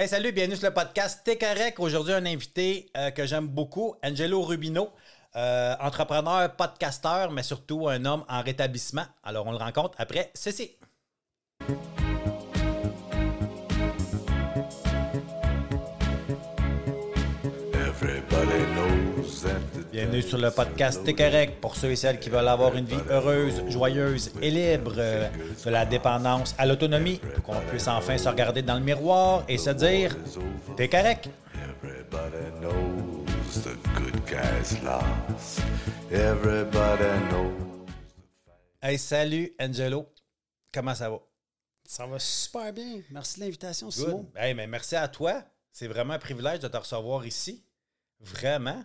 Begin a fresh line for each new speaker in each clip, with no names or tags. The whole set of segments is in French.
Hey, salut, bienvenue sur le podcast T'es. Aujourd'hui, un invité euh, que j'aime beaucoup, Angelo Rubino, euh, entrepreneur, podcasteur, mais surtout un homme en rétablissement. Alors, on le rencontre après ceci. Bienvenue sur le podcast T'es correct pour ceux et celles qui veulent avoir une vie heureuse, joyeuse et libre, euh, de la dépendance à l'autonomie, pour qu'on puisse enfin se regarder dans le miroir et se dire T'es correct.
everybody knows the good guys lost. Everybody knows.
Hey, salut Angelo. Comment ça va?
Ça va super bien. Merci de l'invitation, Simon.
Hey, mais merci à toi. C'est vraiment un privilège de te recevoir ici. Vraiment.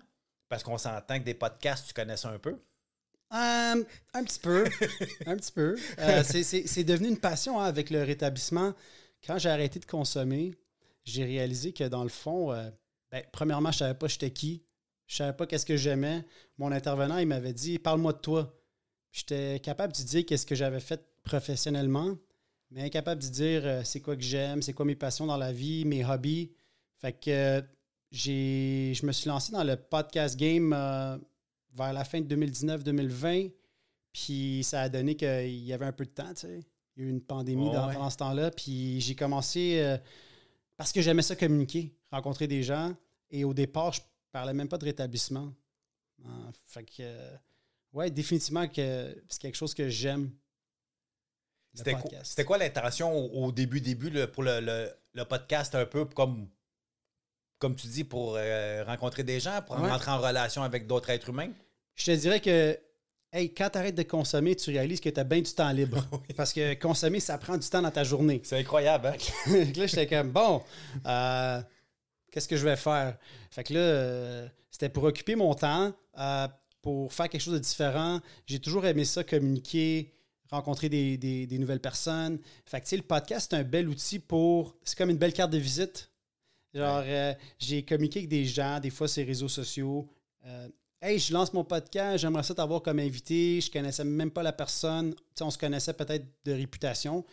Parce qu'on s'entend que des podcasts, tu connais ça un peu?
Euh, un petit peu. un petit peu. Euh, c'est- devenu une passion hein, avec le rétablissement. Quand j'ai arrêté de consommer, j'ai réalisé que dans le fond, euh, ben, premièrement, je ne savais pas j'étais qui. Je ne savais pas qu'est-ce que j'aimais. Mon intervenant, il m'avait dit Parle-moi de toi. J'étais capable de dire qu'est-ce que j'avais fait professionnellement, mais incapable de dire euh, c'est quoi que j'aime, c'est quoi mes passions dans la vie, mes hobbies. Fait que je me suis lancé dans le podcast game euh, vers la fin de 2019-2020. Puis ça a donné qu'il y avait un peu de temps, tu sais. Il y a eu une pandémie dans,
ouais.
pendant ce temps-là. Puis j'ai commencé euh, parce que j'aimais ça communiquer, rencontrer des gens. Et au départ, je parlais même pas de rétablissement. Euh, fait que, euh, ouais, définitivement que c'est quelque chose que j'aime. le
C'était quoi, quoi l'intention au, au début, début là, pour le, le- le podcast, un peu comme, comme tu dis, pour euh, rencontrer des gens, pour
Ouais.
rentrer en relation avec d'autres êtres humains?
Je te dirais que hey, quand tu arrêtes de consommer, tu réalises que tu as bien du temps libre. Parce que consommer, ça prend du temps dans ta journée.
C'est incroyable, hein?
Là, j'étais comme, bon, euh, qu'est-ce que je vais faire? Fait que là, euh, c'était pour occuper mon temps, pour faire quelque chose de différent. J'ai toujours aimé ça, communiquer, rencontrer des, des- des nouvelles personnes. Fait que, le podcast, c'est un bel outil pour... C'est comme une belle carte de visite. Genre, euh, j'ai communiqué avec des gens, des fois, sur les réseaux sociaux. Euh, Hey, je lance mon podcast, j'aimerais ça t'avoir comme invité. Je connaissais même pas la personne. On se connaissait peut-être de réputation.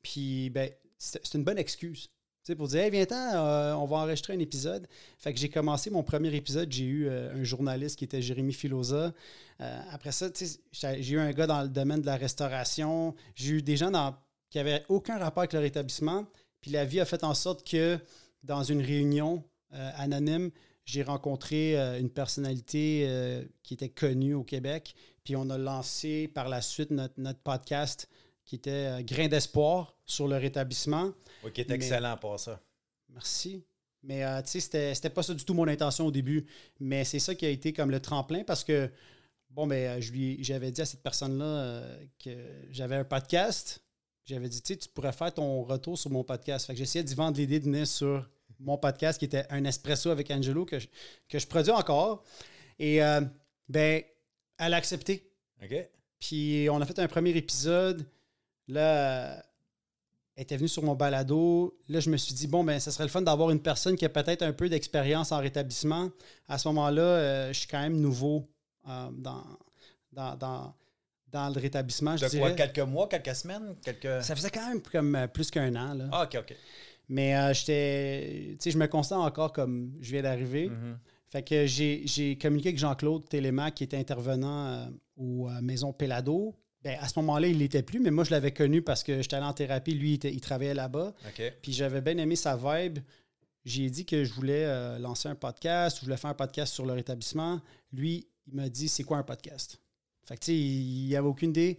Puis, ben, c'est une bonne excuse. Pour dire, hey, viens-t'en, euh, on va enregistrer un épisode. Fait que j'ai commencé mon premier épisode. J'ai eu euh, un journaliste qui était Jérémy Filosa. Euh, après ça, tu sais, j'ai j'ai eu un gars dans le domaine de la restauration. J'ai eu des gens dans- qui n'avaient aucun rapport avec leur établissement. Puis la vie a fait en sorte que dans une réunion euh, anonyme, j'ai rencontré euh, une personnalité euh, qui était connue au Québec. Puis on a lancé par la suite notre, notre podcast qui était Grain d'espoir sur le rétablissement.
Oui, qui est excellent pour ça.
Merci. Mais tu sais, c'était, pas ça du tout mon intention au début. Mais c'est ça qui a été comme le tremplin parce que, bon, ben, j'avais dit à cette personne-là que j'avais un podcast. J'avais dit, tu sais, tu pourrais faire ton retour sur mon podcast. Fait que j'essayais d'y vendre l'idée de venir sur mon podcast qui était un espresso avec Angelo que je, que je produis encore. Et, euh, ben, elle a accepté.
OK?
Puis on a fait un premier épisode. Là, elle était venue sur mon balado. Là, je me suis dit, bon, ben, ça serait le fun d'avoir une personne qui a peut-être un peu d'expérience en rétablissement. À ce moment-là, euh, je suis quand même nouveau euh, dans, dans, dans, dans le rétablissement, je
De quoi?
dirais.
Quelques mois, quelques semaines? Quelques...
Ça faisait quand même comme euh, plus qu'un an. Là.
Ah, OK, OK.
Mais euh, j'étais. Tu sais, je me constate encore comme je viens d'arriver.
Mhm.
Fait que j'ai j'ai communiqué avec Jean-Claude Télémac, qui était intervenant euh, aux euh, Maisons Pelado. Ben, à ce moment-là, il l'était plus, mais moi, je l'avais connu parce que j'étais allé en thérapie. Lui, il, était- il travaillait là-bas.
OK.
Puis j'avais bien aimé sa vibe. J'ai dit que je voulais lancer un podcast, je voulais faire un podcast sur le rétablissement. Lui, il m'a dit c'est quoi un podcast? Fait que tu sais, il n'y avait aucune idée.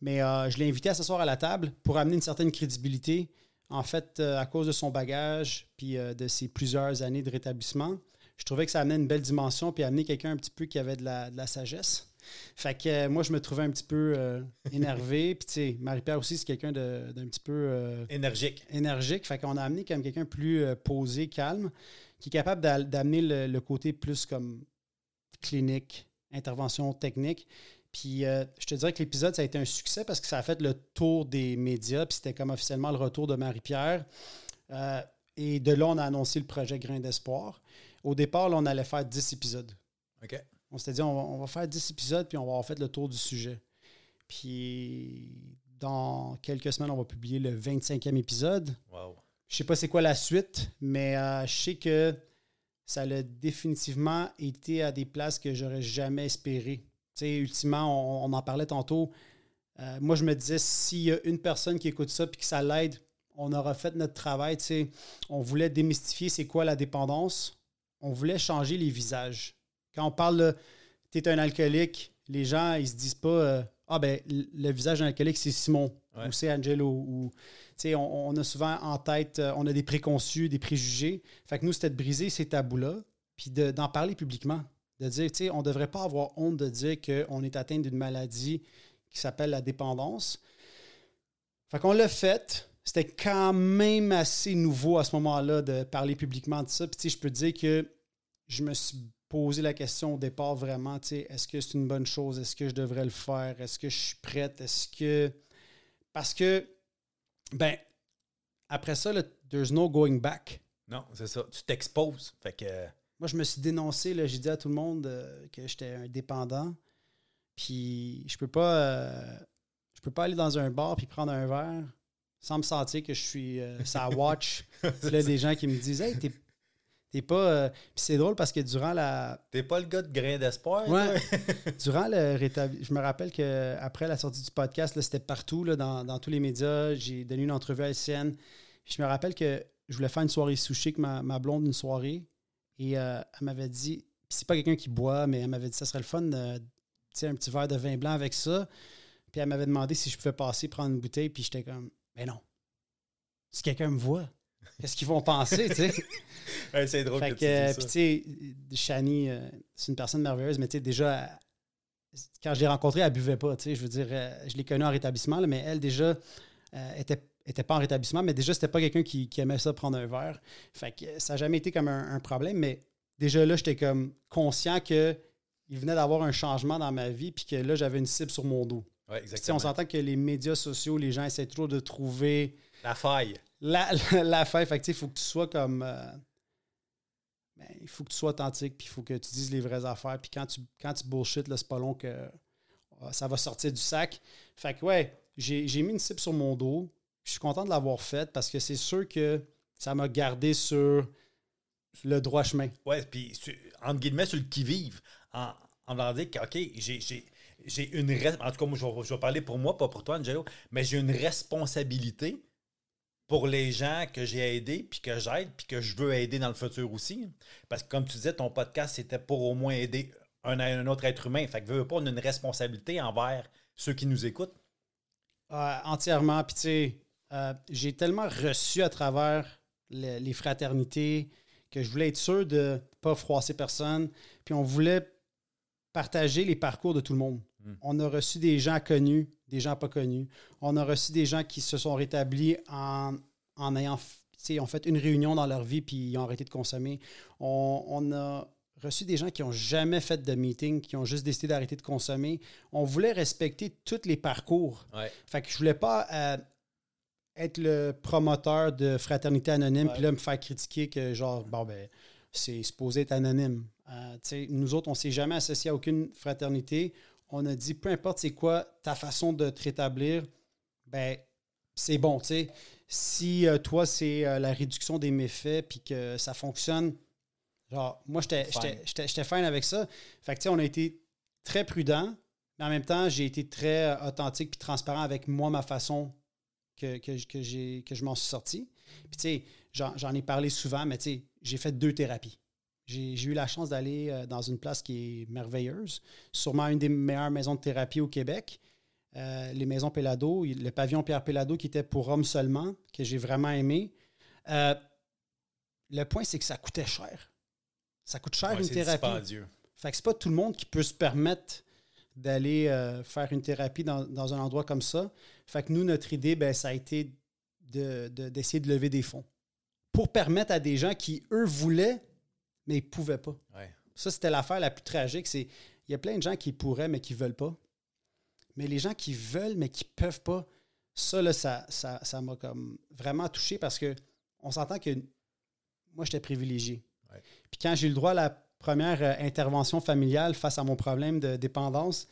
Mais euh, je l'ai invité à s'asseoir à la table pour amener une certaine crédibilité. En fait, euh, à cause de son bagage puis euh, de ses plusieurs années de rétablissement, je trouvais que ça amenait une belle dimension puis amener quelqu'un un petit peu qui avait de la, de la sagesse. Fait que moi, je me trouvais un petit peu énervé. Puis tu sais, Marie-Pierre aussi, c'est quelqu'un d'un petit peu...
Énergique.
énergique. Fait qu'on a amené comme quelqu'un plus posé, calme, qui est capable d'a- d'amener le, le côté plus comme clinique, intervention technique. Puis euh, je te dirais que l'épisode, ça a été un succès parce que ça a fait le tour des médias, puis c'était comme officiellement le retour de Marie-Pierre. Euh, et de là, on a annoncé le projet Grain d'espoir. Au départ, là, on allait faire 10 épisodes.
OK.
On s'était dit, on va, on va faire 10 épisodes, puis on va avoir fait le tour du sujet. Puis dans quelques semaines, on va publier le 25e épisode.
Wow.
je sais pas c'est quoi la suite, mais euh, je sais que ça a définitivement été à des places que j'aurais jamais espéré. Tu sais, ultimement, on, on en parlait tantôt. Euh, moi, je me disais, s'il y a une personne qui écoute ça et que ça l'aide, on aura fait notre travail. tu sais. On voulait démystifier c'est quoi la dépendance. On voulait changer les visages. Quand on parle de tu es un alcoolique, les gens, ils se disent pas euh, Ah, ben, le visage d'un alcoolique, c'est Simon
Ouais.
ou c'est Angelo. Ou, tu sais, on, on a souvent en tête, euh, on a des préconçus, des préjugés. Fait que nous, c'était de briser ces tabous-là, puis de- d'en parler publiquement. De dire, tu sais, on ne devrait pas avoir honte de dire qu'on est atteint d'une maladie qui s'appelle la dépendance. Fait qu'on l'a fait. C'était quand même assez nouveau à ce moment-là de parler publiquement de ça. Puis, tu sais, je peux te dire que je me suis posé la question au départ vraiment, tu sais, est-ce que c'est une bonne chose? Est-ce que je devrais le faire? Est-ce que je suis prête? Est-ce que. Parce que, ben, après ça, there's no going back.
Non, c'est ça. Tu t'exposes. Fait que.
Moi, je me suis dénoncé, là, j'ai dit à tout le monde euh, que j'étais un dépendant. Puis je peux pas euh, je peux pas aller dans un bar puis prendre un verre sans me sentir que je suis euh, sa watch. Puis là, des gens qui me disent Hey, t'es, t'es pas. euh, Puis c'est drôle parce que durant la.
T'es pas le gars de grain d'espoir?
Ouais. Durant le rétabli- Je me rappelle qu'après la sortie du podcast, là, c'était partout, là, dans, dans tous les médias. J'ai donné une entrevue à LCN. Je me rappelle que je voulais faire une soirée sushi avec ma, ma blonde, une soirée. Et euh, elle m'avait dit, c'est pas quelqu'un qui boit, mais elle m'avait dit ça serait le fun, sais, un petit verre de vin blanc avec ça. Puis elle m'avait demandé si je pouvais passer prendre une bouteille, puis j'étais comme, mais non. Si quelqu'un me voit, qu'est-ce qu'ils vont penser, tu sais?
Ouais, c'est drôle
Fait
que,
que,
tu
euh, sais, Shani, euh, c'est une personne merveilleuse, mais tu sais, déjà, quand je l'ai rencontrée, elle buvait pas, tu sais, je veux dire, euh, je l'ai connue en rétablissement, là, mais elle, déjà, euh, était, était pas en rétablissement, mais déjà, c'était pas quelqu'un qui, qui aimait ça prendre un verre. Fait que ça n'a jamais été comme un, un problème, mais déjà là, j'étais comme conscient que il venait d'avoir un changement dans ma vie, puis que là, j'avais une cible sur mon dos.
Ouais, exactement.
on s'entend que les médias sociaux, les gens essaient toujours de trouver
La faille.
la, la, la fin. Fait que, il faut que tu sois comme. euh, ben, il faut que tu sois authentique, puis il faut que tu dises les vraies affaires. Puis quand tu, quand tu bullshit, c'est pas long que euh, ça va sortir du sac. Fait que, ouais, j'ai mis une cible sur mon dos. Je suis content de l'avoir faite parce que c'est sûr que ça m'a gardé sur le droit chemin.
Ouais, puis entre guillemets, sur le qui-vive, en, en voulant dire que, OK, j'ai, j'ai, une. En tout cas, moi, je vais, je vais parler pour moi, pas pour toi, Angelo, mais j'ai une responsabilité pour les gens que j'ai aidés, puis que j'aide, puis que je veux aider dans le futur aussi. Parce que, comme tu disais, ton podcast, c'était pour au moins aider un, un autre être humain. Fait que, veux pas, on a une responsabilité envers ceux qui nous écoutent.
Euh, entièrement. Puis, tu sais, euh, j'ai tellement reçu à travers le- les fraternités que je voulais être sûr de ne pas froisser personne. Puis, on voulait partager les parcours de tout le monde.
Mm.
On a reçu des gens connus, des gens pas connus. On a reçu des gens qui se sont rétablis en, en ayant ont fait une réunion dans leur vie puis ils ont arrêté de consommer. On, on a reçu des gens qui n'ont jamais fait de meeting, qui ont juste décidé d'arrêter de consommer. On voulait respecter tous les parcours.
Ouais.
Fait que je voulais pas euh, être le promoteur de Fraternité Anonyme, puis là, me faire critiquer que, genre, bon, ben, c'est supposé être anonyme. Euh, nous autres, on s'est jamais associé à aucune fraternité. On a dit, peu importe c'est quoi ta façon de te rétablir, ben, c'est bon, tu sais. Si euh, toi, c'est euh, la réduction des méfaits, puis que ça fonctionne, genre, moi, j'étais
fine
avec ça. Fait que, tu sais, on a été très prudent, mais en même temps, j'ai été très authentique puis transparent avec moi, ma façon que, que, que j'ai- que je m'en suis sorti. Puis, tu sais, j'en ai parlé souvent, mais tu sais, j'ai fait deux thérapies. J'ai eu la chance d'aller euh, dans une place qui est merveilleuse, sûrement une des meilleures maisons de thérapie au Québec. Euh, les maisons Pellado, il- le pavillon Pierre Pellado qui était pour hommes seulement, que j'ai vraiment aimé. Euh, le point, c'est que ça coûtait cher. Ça coûte cher
Ouais,
une
c'est
thérapie.
dispendieux.
Fait que c'est pas tout le monde qui peut se permettre d'aller euh, faire une thérapie dans, dans un endroit comme ça. Fait que nous, notre idée, ben, ça a été de- de- d'essayer de, lever des fonds pour permettre à des gens qui, eux, voulaient, mais ils ne pouvaient pas.
Ouais.
Ça, c'était l'affaire la plus tragique. C'est il y a plein de gens qui pourraient, mais qui ne veulent pas. Mais les gens qui veulent, mais qui ne peuvent pas, ça, là, ça ça, ça m'a comme vraiment touché parce que on s'entend que moi, j'étais privilégié.
Ouais.
Puis quand j'ai eu le droit à la première euh, intervention familiale face à mon problème de dépendance,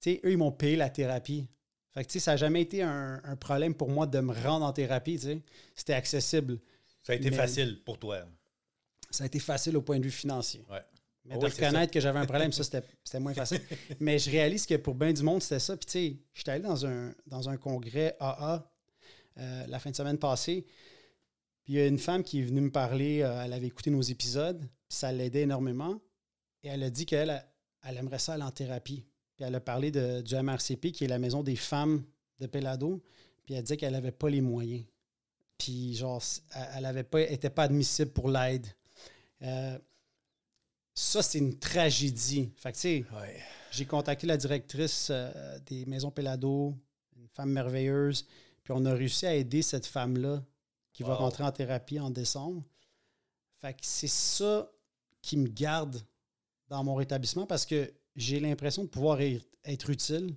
tu sais, eux, ils m'ont payé la thérapie. Fait que, tu sais, ça n'a jamais été un, un problème pour moi de me rendre en thérapie, tu sais. C'était accessible.
Ça a été
Mais-
facile pour toi.
Ça a été facile au point de vue financier.
Ouais.
Mais
Oh
de
oui,
reconnaître que j'avais un problème, ça, c'était c'était moins facile. Mais je réalise que pour bien du monde, c'était ça. Puis, tu sais, j'étais allé dans un, dans un congrès AA euh, la fin de semaine passée. Puis, il y a une femme qui est venue me parler. euh, elle avait écouté nos épisodes. Puis, ça l'aidait énormément. Et elle a dit qu'elle elle, aimerait ça aller en thérapie. Puis, elle a parlé de, du MRCP, qui est la maison des femmes de Pelado. Puis, elle disait qu'elle n'avait pas les moyens. Puis, genre, elle- avait pas, était pas admissible pour l'aide. Euh, ça, c'est une tragédie. Fait que, tu sais,
Ouais.
j'ai contacté la directrice euh, des Maisons Pelado, une femme merveilleuse, puis on a réussi à aider cette femme-là qui va rentrer en thérapie en décembre. Fait que c'est ça qui me garde dans mon rétablissement parce que j'ai l'impression de pouvoir être utile,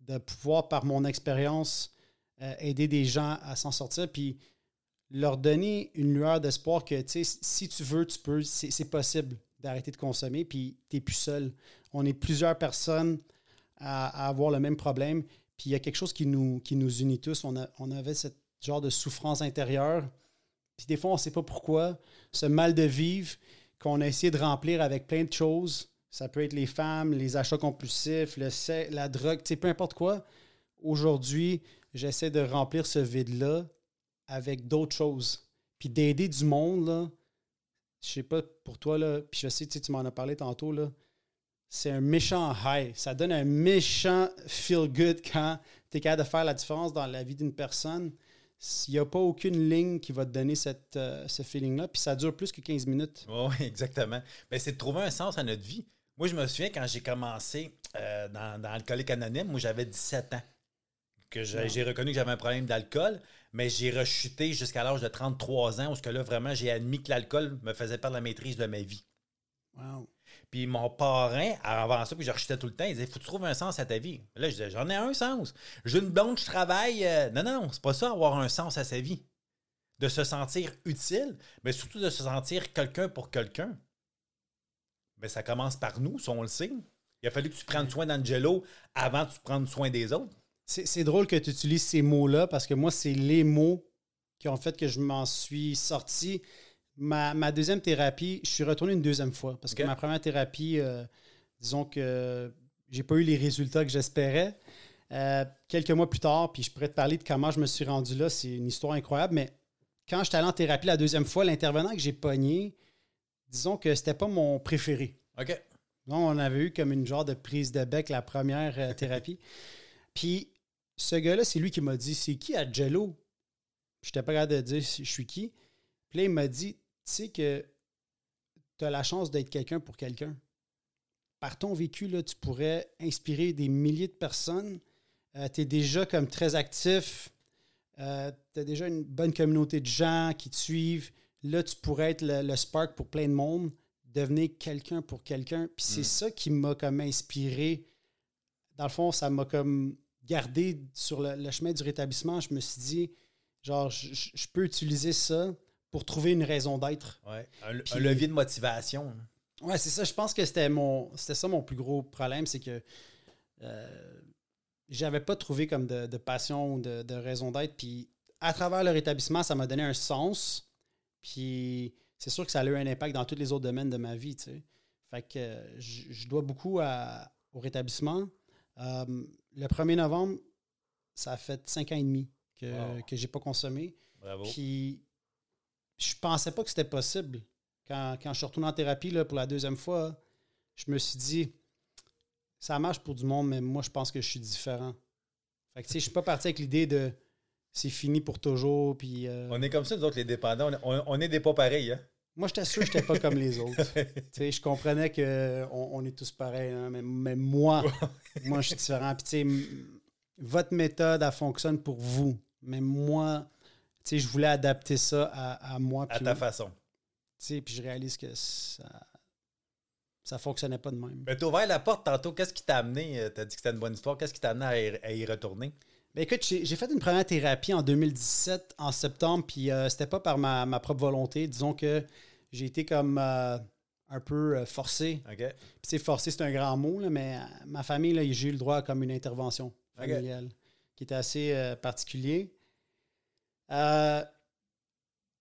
de pouvoir, par mon expérience, euh, aider des gens à s'en sortir, puis leur donner une lueur d'espoir que, tu sais, si tu veux, tu peux, c'est possible d'arrêter de consommer, puis tu n'es plus seul. On est plusieurs personnes à, à avoir le même problème, puis il y a quelque chose qui nous, qui nous unit tous. On, a- on avait ce genre de souffrance intérieure, puis des fois, on ne sait pas pourquoi. Ce mal de vivre qu'on a essayé de remplir avec plein de choses, ça peut être les femmes, les achats compulsifs, le la drogue, peu importe quoi. Aujourd'hui, j'essaie de remplir ce vide-là avec d'autres choses. Puis d'aider du monde, là, je sais pas pour toi, là, puis je sais, tu m'en as parlé tantôt, c'est un méchant high. Ça donne un méchant feel good quand tu es capable de faire la différence dans la vie d'une personne. Il n'y a pas aucune ligne qui va te donner cette, euh, ce feeling-là, puis ça dure plus que 15 minutes.
Oui, exactement. Ben, c'est de trouver un sens à notre vie. Moi, je me souviens quand j'ai commencé euh, dans, dans Alcoolique Anonyme, moi, j'avais 17 ans. Que j'ai reconnu que j'avais un problème d'alcool, mais j'ai rechuté jusqu'à l'âge de 33 ans, où ce que là, vraiment, j'ai admis que l'alcool me faisait perdre la maîtrise de ma vie.
Wow.
Puis mon parrain, avant ça, puis je rechutais tout le temps, il disait Faut que tu trouves un sens à ta vie. Là, je disais J'en ai un sens. J'ai une blonde, je travaille. euh, Non, non, c'est pas ça, avoir un sens à sa vie. De se sentir utile, mais surtout de se sentir quelqu'un pour quelqu'un. Mais ça commence par nous, ça, on le sait. Il a fallu que tu prennes soin d'Angelo avant de prendre soin des autres.
C'est drôle que tu utilises ces mots-là parce que moi, c'est les mots qui ont fait que je m'en suis sorti. Ma, ma deuxième thérapie, je suis retourné une deuxième fois parce que ma première thérapie, euh, disons que j'ai pas eu les résultats que j'espérais. Euh, quelques mois plus tard, puis je pourrais te parler de comment je me suis rendu là, c'est une histoire incroyable, mais quand j'étais allé en thérapie la deuxième fois, l'intervenant que j'ai pogné, disons que c'était pas mon préféré.
OK.
Non, on avait eu comme une genre de prise de bec la première euh, thérapie. Puis ce gars-là, c'est lui qui m'a dit C'est qui Angelo Je n'étais pas capable de dire je suis qui. Puis là, il m'a dit sais que tu as la chance d'être quelqu'un pour quelqu'un. Par ton vécu, là, tu pourrais inspirer des milliers de personnes. tu es déjà comme très actif. tu as déjà une bonne communauté de gens qui te suivent. Là, tu pourrais être le, le spark pour plein de monde devenir quelqu'un pour quelqu'un. Puis c'est
Mm.
ça qui m'a comme inspiré. Dans le fond, ça m'a comme gardé sur le, le chemin du rétablissement. Je me suis dit, genre, je peux utiliser ça pour trouver une raison d'être.
Ouais. Un, un
Puis-
levier de motivation.
Ouais, c'est ça. Je pense que c'était mon c'était ça mon plus gros problème, c'est que euh, j'avais pas trouvé comme de, de passion ou de, de raison d'être. Puis à travers le rétablissement, ça m'a donné un sens. Puis c'est sûr que ça a eu un impact dans tous les autres domaines de ma vie. tu sais. Fait que je je dois beaucoup à- au rétablissement. Euh, le 1er novembre, ça a fait cinq ans et demi que,
Wow.
que j'ai pas consommé.
Bravo.
Puis, je pensais pas que c'était possible. Quand, quand je suis retourné en thérapie là, pour la deuxième fois, je me suis dit, ça marche pour du monde, mais moi, je pense que je suis différent. Fait que, tu sais, je suis pas parti avec l'idée de c'est fini pour toujours. Puis, euh,
On est comme ça, nous autres, les dépendants. On, on- est des pas pareils. Hein?
moi, j'étais sûr que j'étais pas comme les autres. Tu sais, je comprenais qu'on on est tous pareils, hein, mais, mais moi, moi, je suis différent. Puis, tu sais, m- votre méthode, elle fonctionne pour vous. Mais moi, sais, je voulais adapter ça à, à moi.
à ta façon.
Tu sais, puis je réalise que ça ça fonctionnait pas de même.
Mais tu ouvert la porte tantôt. Qu'est-ce qui t'a amené? Tu as dit que c'était une bonne histoire. Qu'est-ce qui t'a amené à y, à y retourner?
Ben écoute, j'ai fait une première thérapie en 2017, en septembre, puis euh, c'était pas par ma, ma propre volonté. Disons que j'ai été comme euh, un peu euh, forcé. Puis sais, forcé, c'est un grand mot, là, mais euh, ma famille, là, j'ai eu le droit à comme une intervention familiale. qui était assez euh, particulier. Euh,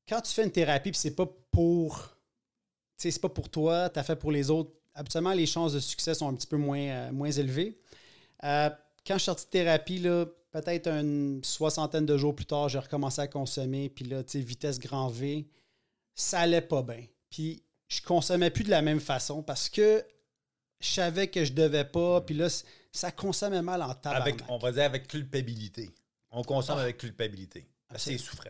quand tu fais une thérapie, puis c'est pas pour. C'est pas pour toi, tu as fait pour les autres. Habituellement, les chances de succès sont un petit peu moins, euh, moins élevées. Euh, quand je suis sorti de thérapie, là, peut-être une soixantaine de jours plus tard, j'ai recommencé à consommer. Puis là, tu sais, vitesse grand V, ça allait pas bien. Puis je consommais plus de la même façon parce que je savais que je devais pas. Puis là, ça consommait mal en tabarnak.
Avec, on va dire avec culpabilité. On consomme
Ah.
avec culpabilité. C'est souffrant.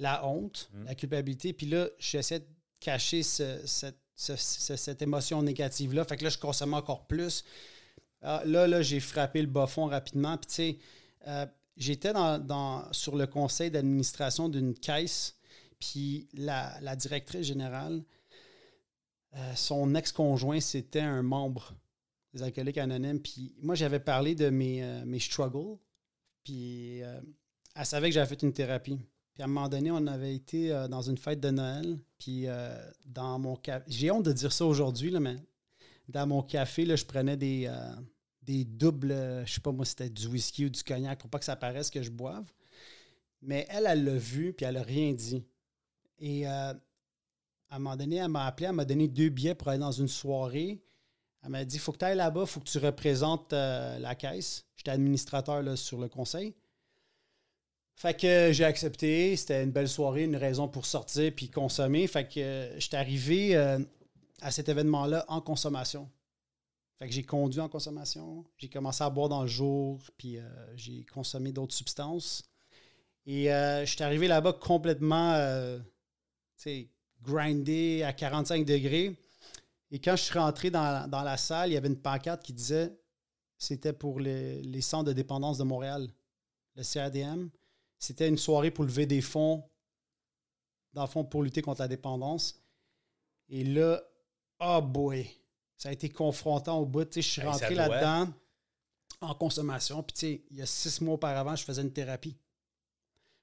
la honte,
Mm.
la culpabilité. Puis là, j'essaie de cacher ce- cette, ce- ce- cette émotion négative-là. Fait que là, je consommais encore plus. Ah, là, là, j'ai frappé le bas fond rapidement. Puis tu sais, euh, j'étais dans, dans- sur le conseil d'administration d'une caisse. Puis la, la directrice générale, euh, son ex-conjoint, c'était un membre des alcooliques anonymes. Puis moi, j'avais parlé de mes, euh, mes struggles. Puis euh, elle savait que j'avais fait une thérapie. Puis à un moment donné, on avait été euh, dans une fête de Noël. Puis euh, dans mon café, j'ai honte de dire ça aujourd'hui, mais dans mon café, là, je prenais des, euh, des doubles, je sais pas moi, c'était du whisky ou du cognac pour pas que ça paraisse que je boive. Mais elle, elle l'a vu, puis elle a rien dit. Et à un moment donné, elle m'a appelé, elle m'a donné deux billets pour aller dans une soirée. Elle m'a dit faut que tu ailles là-bas, faut que tu représentes la caisse. J'étais administrateur là, sur le conseil. Fait que j'ai accepté. C'était une belle soirée, une raison pour sortir puis consommer. Fait que euh, j'étais arrivé euh, à cet événement-là en consommation. Fait que j'ai conduit en consommation. J'ai commencé à boire dans le jour, puis euh, j'ai consommé d'autres substances. Et je suis arrivé là-bas complètement, grindé à 45 degrés. Et quand je suis rentré dans la, salle, il y avait une pancarte qui disait c'était pour les, les centres de dépendance de Montréal, le CRDM. C'était une soirée pour lever des fonds, dans le fond, pour lutter contre la dépendance. Et là, oh boy, ça a été confrontant au bout. Tu sais, je suis
Hey,
rentré là-dedans en consommation. Puis, tu sais, il y a six mois auparavant, je faisais une thérapie.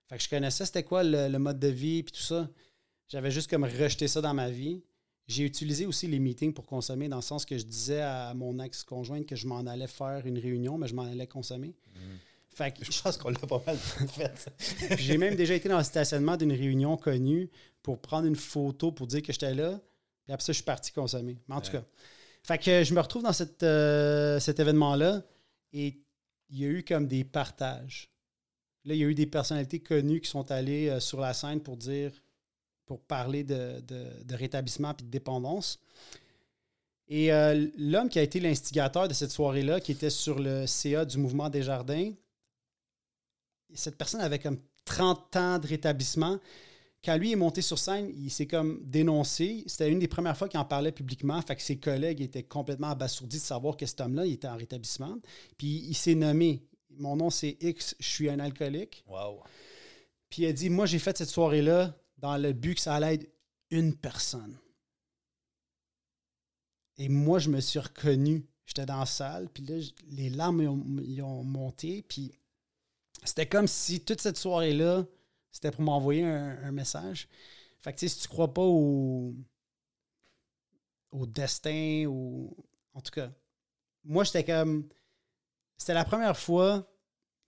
Fait que je connaissais c'était quoi le, le mode de vie, puis tout ça. J'avais juste comme rejeté ça dans ma vie. J'ai utilisé aussi les meetings pour consommer, dans le sens que je disais à mon ex-conjointe que je m'en allais faire une réunion, mais je m'en allais consommer. Fait que
Je pense qu'on l'a pas mal fait.
J'ai même déjà été dans le stationnement d'une réunion connue pour prendre une photo pour dire que j'étais là. Puis après ça, je suis parti consommer. Mais en tout cas, fait que je me retrouve dans cette, euh, cet événement-là et il y a eu comme des partages. Là, il y a eu des personnalités connues qui sont allées euh, sur la scène pour dire, pour parler de, de- de rétablissement et de dépendance. Et euh, l'homme qui a été l'instigateur de cette soirée-là, qui était sur le CA du mouvement des jardins, cette personne avait comme 30 ans de rétablissement. Quand lui est monté sur scène, il s'est comme dénoncé. C'était une des premières fois qu'il en parlait publiquement. Fait que ses collègues étaient complètement abasourdis de savoir que cet homme-là, il était en rétablissement. Puis il s'est nommé. Mon nom, c'est X, je suis un alcoolique.
Wow.
Puis il a dit Moi, j'ai fait cette soirée-là dans le but que ça allait être une personne. Et moi, je me suis reconnu. J'étais dans la salle, puis là, les larmes ils ont, ils ont monté. Puis c'était comme si toute cette soirée-là, c'était pour m'envoyer un, message. Fait que, tu sais, si tu crois pas au, destin, ou. En tout cas, moi, j'étais comme. C'était la première fois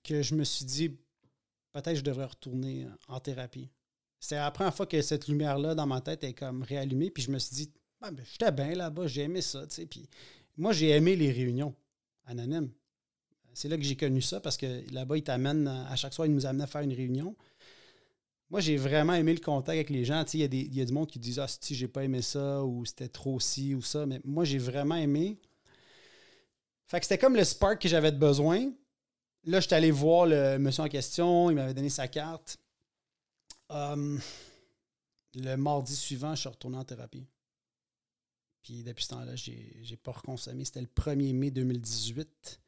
que je me suis dit, peut-être je devrais retourner en thérapie. C'est la première fois que cette lumière-là dans ma tête est comme réallumée, puis je me suis dit, Ah, ben, j'étais bien là-bas, j'ai aimé ça, tu sais. Puis moi, j'ai aimé les réunions anonymes. C'est là que j'ai connu ça parce que là-bas, ils t'amènent, à chaque soir, ils nous amenaient à faire une réunion. Moi, j'ai vraiment aimé le contact avec les gens. Il y, a des- y a du monde qui disent Ah, si, j'ai pas aimé ça, ou c'était trop ci ou ça. Mais moi, j'ai vraiment aimé. Fait que c'était comme le spark que j'avais besoin. Là, j'étais allé voir le monsieur en question, il m'avait donné sa carte. Hum, le mardi suivant, je suis retourné en thérapie. Puis depuis ce temps-là, j'ai j'ai pas reconsommé. C'était le 1er mai 2018.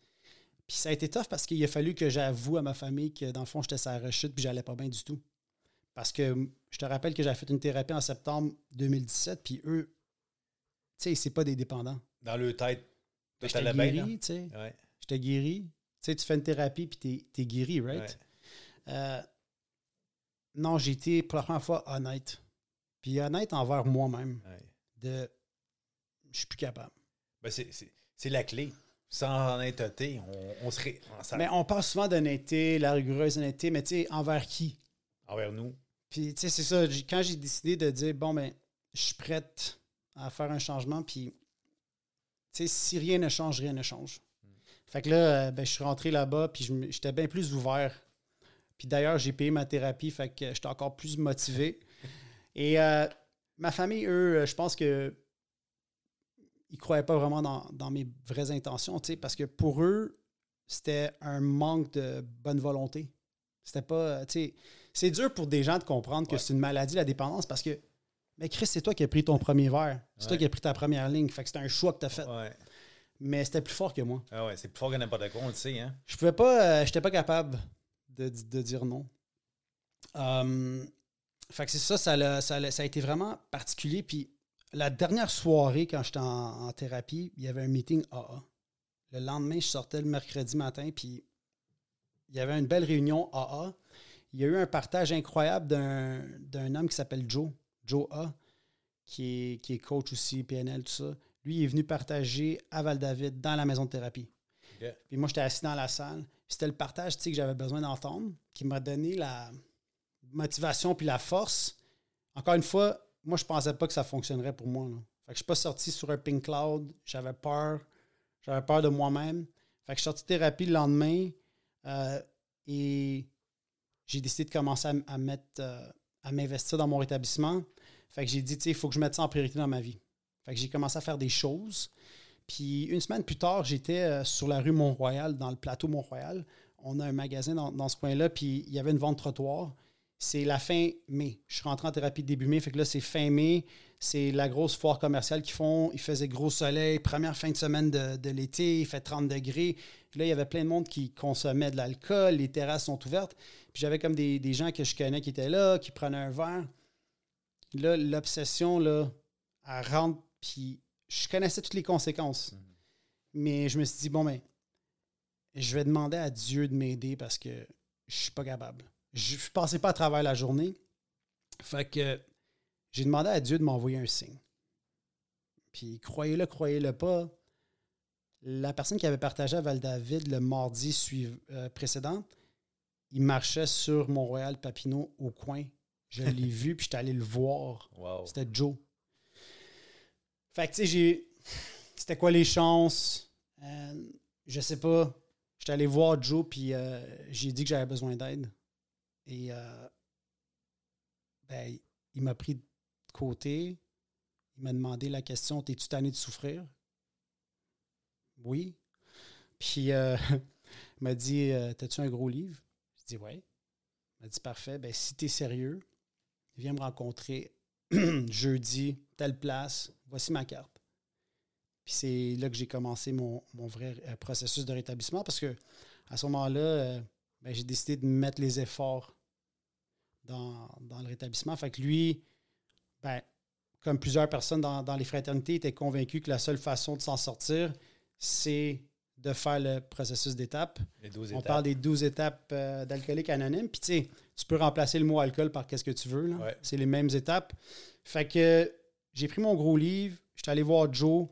Puis ça a été tough parce qu'il a fallu que j'avoue à ma famille que dans le fond, j'étais sur la rechute puis j'allais pas bien du tout. Parce que je te rappelle que j'avais fait une thérapie en septembre 2017, puis eux, tu sais, c'est pas des dépendants.
Dans le tête, toi,
J'étais guéri, tu sais.
Ouais.
J'étais guéri. Tu sais, tu fais une thérapie puis t'es es guéri, right?
Ouais.
Euh, non, j'ai été pour la première fois honnête. Puis honnête envers moi-même.
Ouais.
De je suis plus capable.
Ben, c'est- c'est c'est la clé. Sans honnêteté, on, on serait.
Mais on parle souvent d'honnêteté, la rigoureuse honnêteté, mais tu sais, envers qui?
envers nous.
Puis, tu sais, c'est ça. Quand j'ai décidé de dire, bon, ben, je suis prête à faire un changement, puis, tu sais, si rien ne change, rien ne change. Fait que là, euh, ben, je suis rentré là-bas, puis j'étais bien plus ouvert. Puis d'ailleurs, j'ai payé ma thérapie, fait que j'étais encore plus motivé. Et euh, ma famille, eux, euh, je pense que ils croyaient pas vraiment dans, dans mes vraies intentions, parce que pour eux, c'était un manque de bonne volonté. C'était pas, euh, c'est dur pour des gens de comprendre que
Ouais.
c'est une maladie, la dépendance, parce que, mais Chris, c'est toi qui as pris ton premier verre. C'est toi qui as pris ta première ligne. Fait que c'était un choix que tu as fait.
Ouais.
Mais c'était plus fort que moi.
Ah ouais, c'est plus fort que n'importe quoi, on le sait, hein.
Je pouvais pas, euh, j'étais pas capable de, de dire non. Euh, fait que c'est ça, ça, l'a- ça, ça a été vraiment particulier. Puis la dernière soirée, quand j'étais en, en thérapie, il y avait un meeting AA. Le lendemain, je sortais le mercredi matin, puis il y avait une belle réunion AA. Il y a eu un partage incroyable d'un, homme qui s'appelle Joe, Joe A, qui est, qui est coach aussi, PNL, tout ça. Lui, il est venu partager à Val-David, dans la maison de thérapie. Puis moi, j'étais assis dans la salle. C'était le partage tu sais, que j'avais besoin d'entendre, qui m'a donné la motivation puis la force. Encore une fois, moi, je pensais pas que ça fonctionnerait pour moi. là. Fait que je suis pas sorti sur un pink cloud. J'avais peur. J'avais peur de moi-même. Fait que je suis sorti de thérapie le lendemain euh, et j'ai décidé de commencer euh, à m'investir dans mon rétablissement. Fait que j'ai dit, tu sais, il faut que je mette ça en priorité dans ma vie. Fait que j'ai commencé à faire des choses. Puis une semaine plus tard, j'étais euh, sur la rue Mont-Royal, dans le plateau Mont-Royal. On a un magasin dans, dans ce coin-là, puis il y avait une vente trottoir. C'est la fin mai. Je suis rentré en thérapie début mai, fait que là, c'est fin mai. C'est la grosse foire commerciale qu'ils font. Il faisait gros soleil, première fin de semaine de, de l'été, il fait 30 degrés. Puis là, il y avait plein de monde qui consommait de l'alcool, les terrasses sont ouvertes. Puis j'avais comme des, des gens que je connais qui étaient là, qui prenaient un verre. Là, l'obsession, là, elle rentre, puis je connaissais toutes les conséquences. Mais je me suis dit, bon, ben, je vais demander à Dieu de m'aider parce que je suis pas capable. Je ne passais pas à travers la journée. Fait que j'ai demandé à Dieu de m'envoyer un signe. Puis croyez-le, croyez-le pas, la personne qui avait partagé à Val-David le mardi euh, précédent, il marchait sur Mont-Royal Papineau au coin. Je l'ai vu, puis j'étais allé le voir.
Wow.
C'était Joe. Fait que, tu sais, j'ai. C'était quoi les chances? Euh, je sais pas. J'étais allé voir Joe, puis euh, j'ai dit que j'avais besoin d'aide. Et. euh, ben, il m'a pris de côté. Il m'a demandé la question T'es-tu tanné de souffrir? Oui. Puis, euh, il m'a dit euh, T'as-tu un gros livre? J'ai dit Ouais. Il m'a dit Parfait. Ben, si t'es sérieux, viens me rencontrer jeudi, telle place, voici ma carte. Puis c'est là que j'ai commencé mon, mon vrai processus de rétablissement parce que à ce moment-là, j'ai décidé de mettre les efforts dans, dans le rétablissement. Fait que lui, ben, comme plusieurs personnes dans, dans les fraternités, étaient convaincus que la seule façon de s'en sortir, c'est de faire le processus d'étape.
Les 12
On
étapes.
parle des 12 étapes euh, d'alcoolique anonyme. Puis, tu sais, tu peux remplacer le mot alcool par qu'est-ce que tu veux.
Ouais.
C'est les mêmes étapes. Fait que j'ai pris mon gros livre, j'étais allé voir Joe,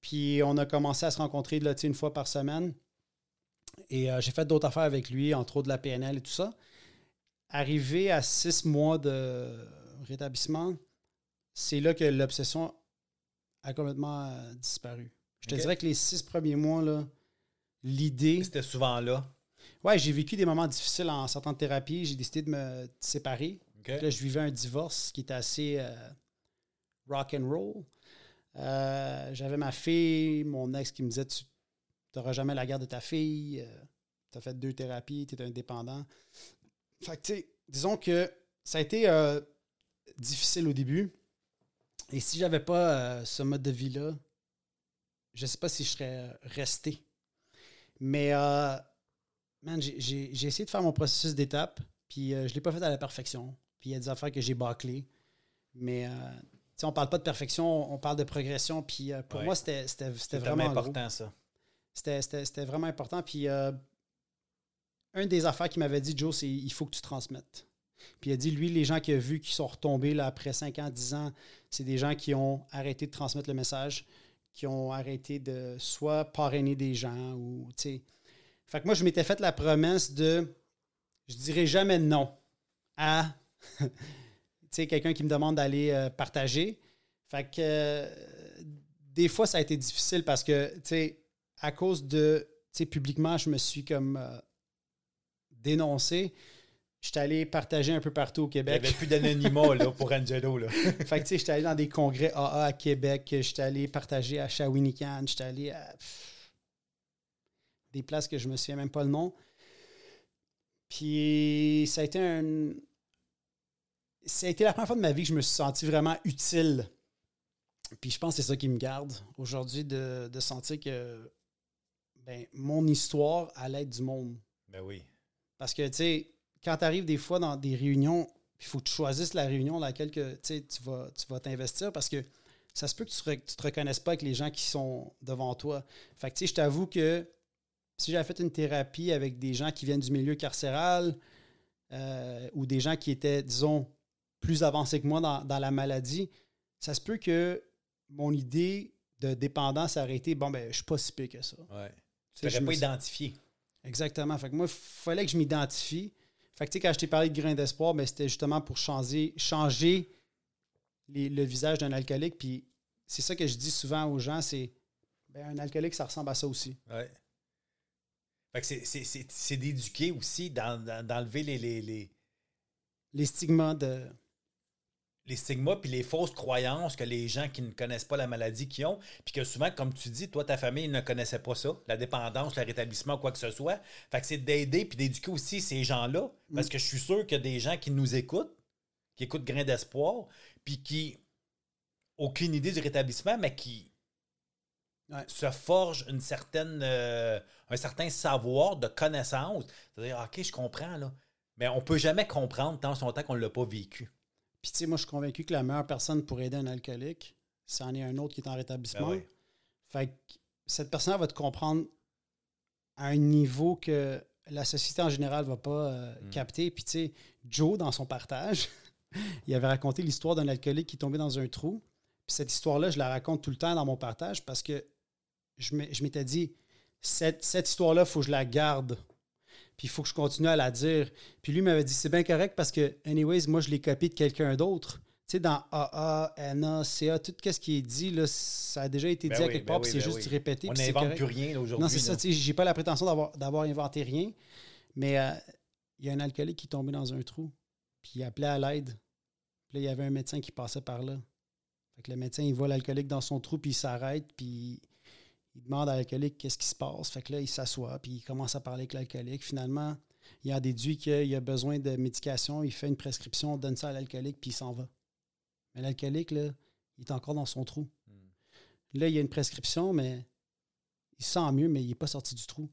puis on a commencé à se rencontrer là, une fois par semaine. Et euh, j'ai fait d'autres affaires avec lui, entre autres de la PNL et tout ça. Arrivé à six mois de rétablissement, c'est là que l'obsession a complètement euh, disparu. Je te dirais que les six premiers mois, l'idée.
C'était souvent là.
Ouais, j'ai vécu des moments difficiles en sortant de thérapie. J'ai décidé de me séparer. Là, je vivais un divorce qui était assez euh, rock and roll. Euh, J'avais ma fille, mon ex qui me disait Tu n'auras jamais la garde de ta fille, tu as fait deux thérapies, tu es indépendant. Fait que, tu sais, disons que ça a été euh, difficile au début. Et si j'avais pas euh, ce mode de vie-là, je sais pas si je serais resté. Mais, euh, man, j'ai- essayé de faire mon processus d'étape, puis euh, je l'ai pas fait à la perfection. Puis il y a des affaires que j'ai bâclées. Mais, euh, tu sais, on parle pas de perfection, on parle de progression. Puis euh, pour
Ouais.
moi, c'était vraiment gros.
important, ça.
C'était- vraiment important. Puis, euh, une des affaires qu'il m'avait dit, Joe, c'est il faut que tu transmettes. Puis, il a dit, lui, les gens qu'il a vus qui sont retombés là, après 5 ans, 10 ans, c'est des gens qui ont arrêté de transmettre le message, qui ont arrêté de soit parrainer des gens ou, tu sais. Fait que moi, je m'étais fait la promesse de, je dirais jamais non à, tu sais, quelqu'un qui me demande d'aller euh, partager. Fait que euh, des fois, ça a été difficile parce que, tu sais, à cause de, tu sais, publiquement, je me suis comme euh, dénoncé. J'étais allé partager un peu partout au
Il n'y
Québec.
avait plus d'anonymat là, pour Angelo. Là.
Fait que, tu sais, j'étais allé dans des congrès AA à Québec, j'étais allé partager à Shawinigan, j'étais allé à pff, des places que je me souviens même pas le nom. Puis ça a été un. Ça a été la première fois de ma vie que je me suis senti vraiment utile. Puis je pense que c'est ça qui me garde aujourd'hui de, de sentir que ben, mon histoire allait être du monde.
Ben oui.
Parce que, tu sais, quand tu arrives des fois dans des réunions, il faut que tu choisisses la réunion dans laquelle que, tu vas tu vas t'investir parce que ça se peut que tu ne te reconnaisses pas avec les gens qui sont devant toi. Fait que, tu sais, je t'avoue que si j'avais fait une thérapie avec des gens qui viennent du milieu carcéral euh, ou des gens qui étaient, disons, plus avancés que moi dans, dans la maladie, ça se peut que mon idée de dépendance aurait été bon, ben, je suis pas si pire que ça.
Ouais.
Tu me
pas identifié.
Exactement. Fait que moi, il fallait que je m'identifie. Fait que, tu sais, quand je t'ai parlé de grain d'espoir, ben, c'était justement pour changer, changer les- le visage d'un alcoolique. Puis c'est ça que je dis souvent aux gens, c'est ben, un alcoolique, ça ressemble à ça aussi.
Ouais. Fait que c'est- c'est- c'est c'est d'éduquer aussi, d'en- d'en- d'enlever les, les, les,
Les stigmas de...
les stigmas puis les fausses croyances que les gens qui ne connaissent pas la maladie qui ont, puis que souvent, comme tu dis, toi, ta famille ne connaissait pas ça, la dépendance, le rétablissement, quoi que ce soit. Fait que c'est d'aider puis d'éduquer aussi ces gens-là, parce que je suis sûr qu'il y a des gens qui nous écoutent, qui écoutent Grain d'espoir, puis qui aucune idée du rétablissement, mais qui
Ouais.
se forgent une certaine, euh, un certain savoir de connaissance. C'est-à-dire, OK, je comprends, là. Mais on peut jamais comprendre tant son temps qu'on ne l'a pas vécu.
Puis tu sais, moi, je suis convaincu que la meilleure personne pour aider un alcoolique, c'en est un autre qui est en rétablissement.
Ben oui.
Fait que cette personne va te comprendre à un niveau que la société en général va pas euh,
Mm.
capter. Puis tu sais, Joe, dans son partage, il avait raconté l'histoire d'un alcoolique qui est tombé dans un trou. Puis cette histoire-là, je la raconte tout le temps dans mon partage parce que je m'étais dit, cette, cette histoire-là, il faut que je la garde. Puis il faut que je continue à la dire. Puis lui m'avait dit, c'est bien correct parce que, anyways, moi, je l'ai copié de quelqu'un d'autre. Tu sais, dans AA, NA, CA, tout ce qui est dit, là, ça a déjà été
Ben
dit à quelque
ben
part, puis c'est
ben
juste
oui.
du répéter.
On n'invente plus rien aujourd'hui.
Non, c'est ça. tu sais, J'ai pas la prétention d'avoir, d'avoir inventé rien. Mais euh, il y a un alcoolique qui est tombé dans un trou. Puis il appelait à l'aide. Puis là, il y avait un médecin qui passait par là. Fait que le médecin, il voit l'alcoolique dans son trou, puis il s'arrête, puis il demande à l'alcoolique qu'est-ce qui se passe. Fait que là, il s'assoit, puis il commence à parler avec l'alcoolique. Finalement, il a déduit qu'il a besoin de médication. Il fait une prescription, on donne ça à l'alcoolique, puis il s'en va. Mais l'alcoolique, là, il est encore dans son trou. Là, il y a une prescription, mais il se sent mieux, mais il n'est pas sorti du trou.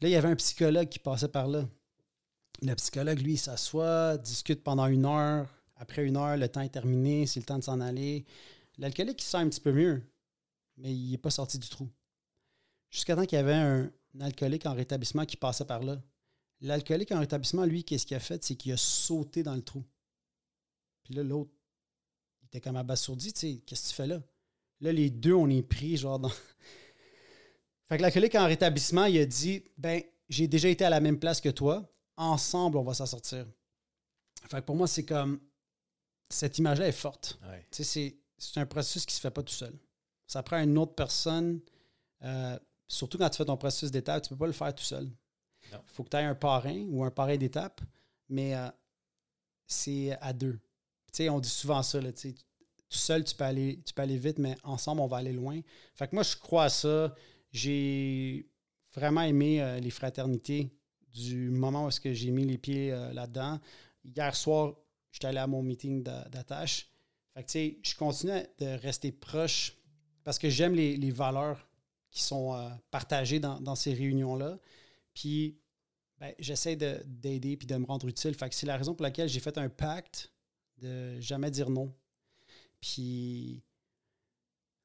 Là, il y avait un psychologue qui passait par là. Le psychologue, lui, il s'assoit, discute pendant une heure. Après une heure, le temps est terminé, c'est le temps de s'en aller. L'alcoolique, il se sent un petit peu mieux, mais il n'est pas sorti du trou. Jusqu'à temps qu'il y avait un, un alcoolique en rétablissement qui passait par là. L'alcoolique en rétablissement, lui, qu'est-ce qu'il a fait? C'est qu'il a sauté dans le trou. Puis là, l'autre, il était comme abasourdi, tu sais, qu'est-ce que tu fais là? Là, les deux, on est pris, genre, dans. Fait que l'alcoolique en rétablissement, il a dit Ben, j'ai déjà été à la même place que toi. Ensemble, on va s'en sortir. Fait que pour moi, c'est comme. Cette image-là est forte.
Ouais.
Tu sais, c'est, un processus qui se fait pas tout seul. Ça prend une autre personne. euh, surtout quand tu fais ton processus d'étape, tu peux pas le faire tout seul. Il faut que tu aies un parrain ou un parrain d'étape, mais euh, c'est à deux. Tu sais, on dit souvent ça, là, tout seul, tu peux, aller, tu peux aller vite, mais ensemble, on va aller loin. Fait que moi, je crois à ça. J'ai vraiment aimé euh, les fraternités du moment où est-ce que j'ai mis les pieds euh, là-dedans. Hier soir, j'étais allé à mon meeting d'a- d'attache. Fait que, tu sais, je continue de rester proche parce que j'aime les, les valeurs qui sont euh, partagées dans, dans ces réunions-là. Puis, ben, j'essaie de- d'aider puis de me rendre utile. Fait que c'est la raison pour laquelle j'ai fait un pacte de jamais dire non. Puis,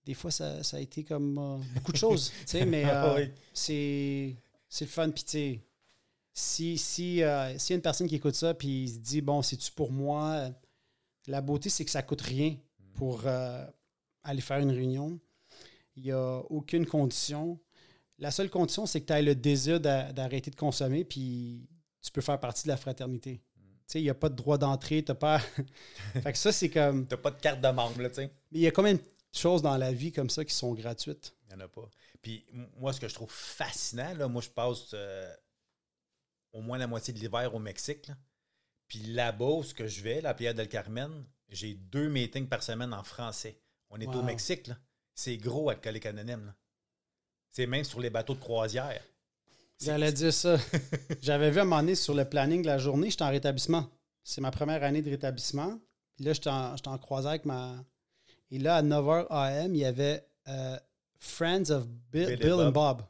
des fois, ça, ça a été comme euh, beaucoup de choses, tu sais, mais
Ah
euh,
oui.
c'est c'est le fun. Puis, tu sais, si, si, euh, s'il y a une personne qui écoute ça puis se dit, bon, c'est-tu pour moi? La beauté, c'est que ça coûte rien pour aller faire une réunion. Il n'y a aucune condition. La seule condition, c'est que tu aies le désir d'a- d'arrêter de consommer, puis tu peux faire partie de la fraternité. Tu sais, il n'y a pas de droit d'entrée, tu pas. fait que ça, c'est comme.
T'as pas de carte de membre, là, tu sais.
Mais il y a combien de choses dans la vie comme ça qui sont gratuites?
Il n'y en a pas. Puis moi, ce que je trouve fascinant, là, moi, je passe euh, au moins la moitié de l'hiver au Mexique. là. Puis là-bas, où ce que je vais, la Playa del Carmen, j'ai deux meetings par semaine en français. On est au. Mexique, là. C'est gros, Alcoolique Anonyme. C'est même sur les bateaux de croisière.
J'allais dire ça. J'avais vu à un moment donné sur le planning de la journée, j'étais en rétablissement. C'est ma première année de rétablissement. Puis là, j'étais en, en croisière avec ma. Et là, à 9h AM, il y avait euh, Friends of Bill,
Bill et
Bill and
Bob.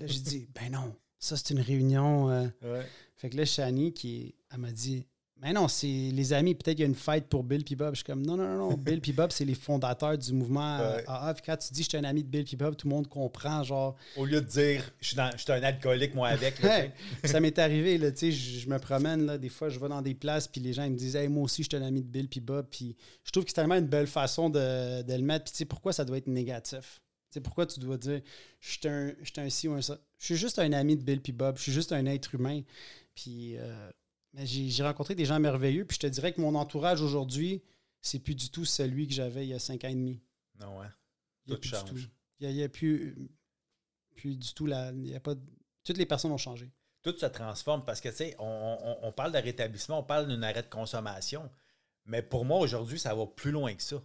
Là, j'ai dit, ben non, ça, c'est une réunion. euh.
Ouais.
Fait que là, Shani, qui, elle m'a dit, mais non, c'est les amis, peut-être qu'il y a une fête pour Bill puis Bob. Je suis comme, non, non, non, non. Bill puis Bob, c'est les fondateurs du mouvement
Ouais.
AA. Puis quand tu dis, je suis un ami de Bill puis Bob, tout le monde comprend, genre.
Au lieu de dire, je suis, dans- je suis un alcoolique, moi, avec. là,
ça m'est arrivé, là, tu sais, je, je me promène, là, des fois, je vais dans des places, puis les gens ils me disent, hey, moi aussi, je suis un ami de Bill puis Bob, puis je trouve que c'est tellement une belle façon de, de le mettre, puis tu sais, pourquoi ça doit être négatif? Tu sais, pourquoi tu dois dire, je suis un, je suis un ci ou un ça? Je suis juste un ami de Bill puis Bob, je suis juste un être humain, puis euh, mais j'ai rencontré des gens merveilleux, puis je te dirais que mon entourage aujourd'hui, c'est plus du tout celui que j'avais il y a cinq ans et demi.
Non, ouais.
Il y a
Tout
plus
change.
du tout. Il y a, plus, plus du tout la, il y a pas, de- toutes les personnes ont changé.
tout se transforme parce que, tu sais, on, on- on parle de rétablissement, on parle d'un arrêt de consommation. Mais pour moi, aujourd'hui, ça va plus loin que ça.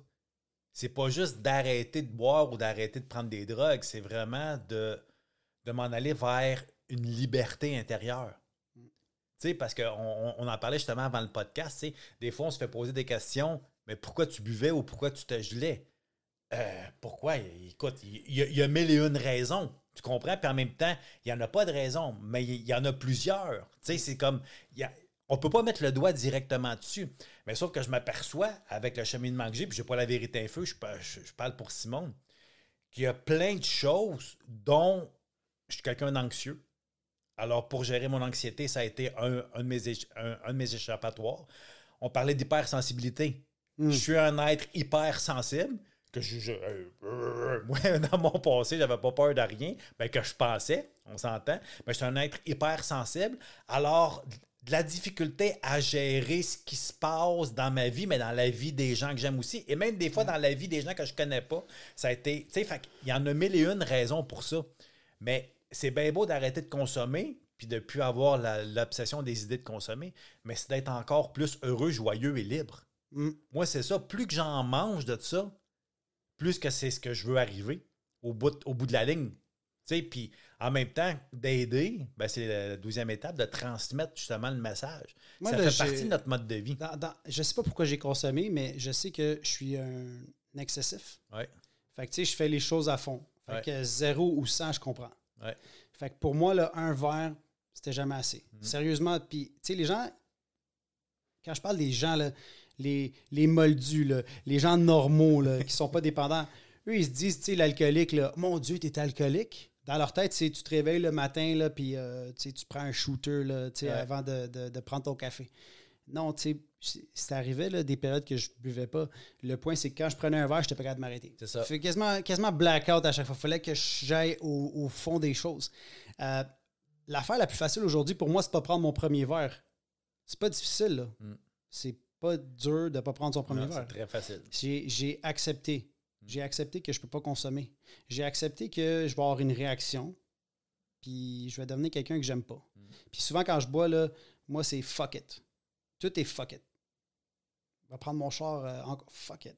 C'est pas juste d'arrêter de boire ou d'arrêter de prendre des drogues, c'est vraiment de, de m'en aller vers une liberté intérieure. Parce qu'on on, en parlait justement avant le podcast, des fois, on se fait poser des questions, mais pourquoi tu buvais ou pourquoi tu te gelais? Euh, pourquoi? Écoute, il y, a- mille et une raisons. Tu comprends? Puis en même temps, il n'y en a pas de raison, mais il y en a plusieurs. C'est comme. on ne peut pas mettre le doigt directement dessus. Mais sauf que je m'aperçois, avec le cheminement que j'ai, puis je n'ai pas la vérité un feu, je, pa- je- je parle pour Simone, qu'il y a plein de choses dont je suis quelqu'un d'anxieux. Alors, pour gérer mon anxiété, ça a été un, un de, mes un- un de mes échappatoires. On parlait d'hypersensibilité.
Mm.
Je suis un être hypersensible. Que je, je- euh, moi, dans mon passé, j'avais pas peur de rien, mais que je pensais, on s'entend. Mais je suis un être hypersensible. Alors, de la difficulté à gérer ce qui se passe dans ma vie, mais dans la vie des gens que j'aime aussi. Et même des fois, dans la vie des gens que je connais pas, ça a été. Tu sais, qu'il y en a mille et une raisons pour ça. Mais c'est bien beau d'arrêter de consommer, puis de plus avoir l'obsession des idées de consommer, mais c'est d'être encore plus heureux, joyeux et libre.
Mm.
Moi, c'est ça. Plus que j'en mange de ça, plus que c'est ce que je veux arriver au bout, au bout de la ligne. Puis en même temps, d'aider, ben, c'est la douzième étape, de transmettre justement le message.
Moi,
ça
là,
fait partie de notre mode de vie.
Dans- dans- je sais pas pourquoi j'ai consommé, mais je sais que je suis un, excessif.
Ouais.
Fait que, tu sais, je fais les choses à fond. Fait
Ouais.
que zéro ou 100, je comprends.
Ouais.
Fait que pour moi, là, un verre, c'était jamais assez.
Mhm.
Sérieusement, puis, tu sais, les gens, quand je parle des gens, là, les, les moldus, là, les gens normaux, là, qui sont pas dépendants, eux, ils se disent, tu sais, l'alcoolique, mon Dieu, t'es alcoolique. Dans leur tête, tu te réveilles le matin, là, puis euh, tu prends un shooter, là,
Ouais.
avant de, de- de prendre ton café. Non, tu sais, c'est- arrivé, là, des périodes que je buvais pas. Le point, c'est que quand je prenais un verre, j'étais pas capable de m'arrêter.
C'est ça.
Fait quasiment, quasiment blackout à chaque fois. Il fallait que j'aille au, au fond des choses. Euh, L'affaire la plus facile aujourd'hui, pour moi, c'est pas prendre mon premier verre. C'est pas difficile, là.
Mm.
C'est pas dur de pas prendre son premier
Non,
verre.
C'est très facile.
J'ai accepté. J'ai accepté que je peux pas consommer. J'ai accepté que je vais avoir une réaction. Puis je vais devenir quelqu'un que j'aime pas. Puis souvent, quand je bois, là, moi, c'est fuck it. Tout est fuck it. Je vais prendre mon char, euh, encore fuck it.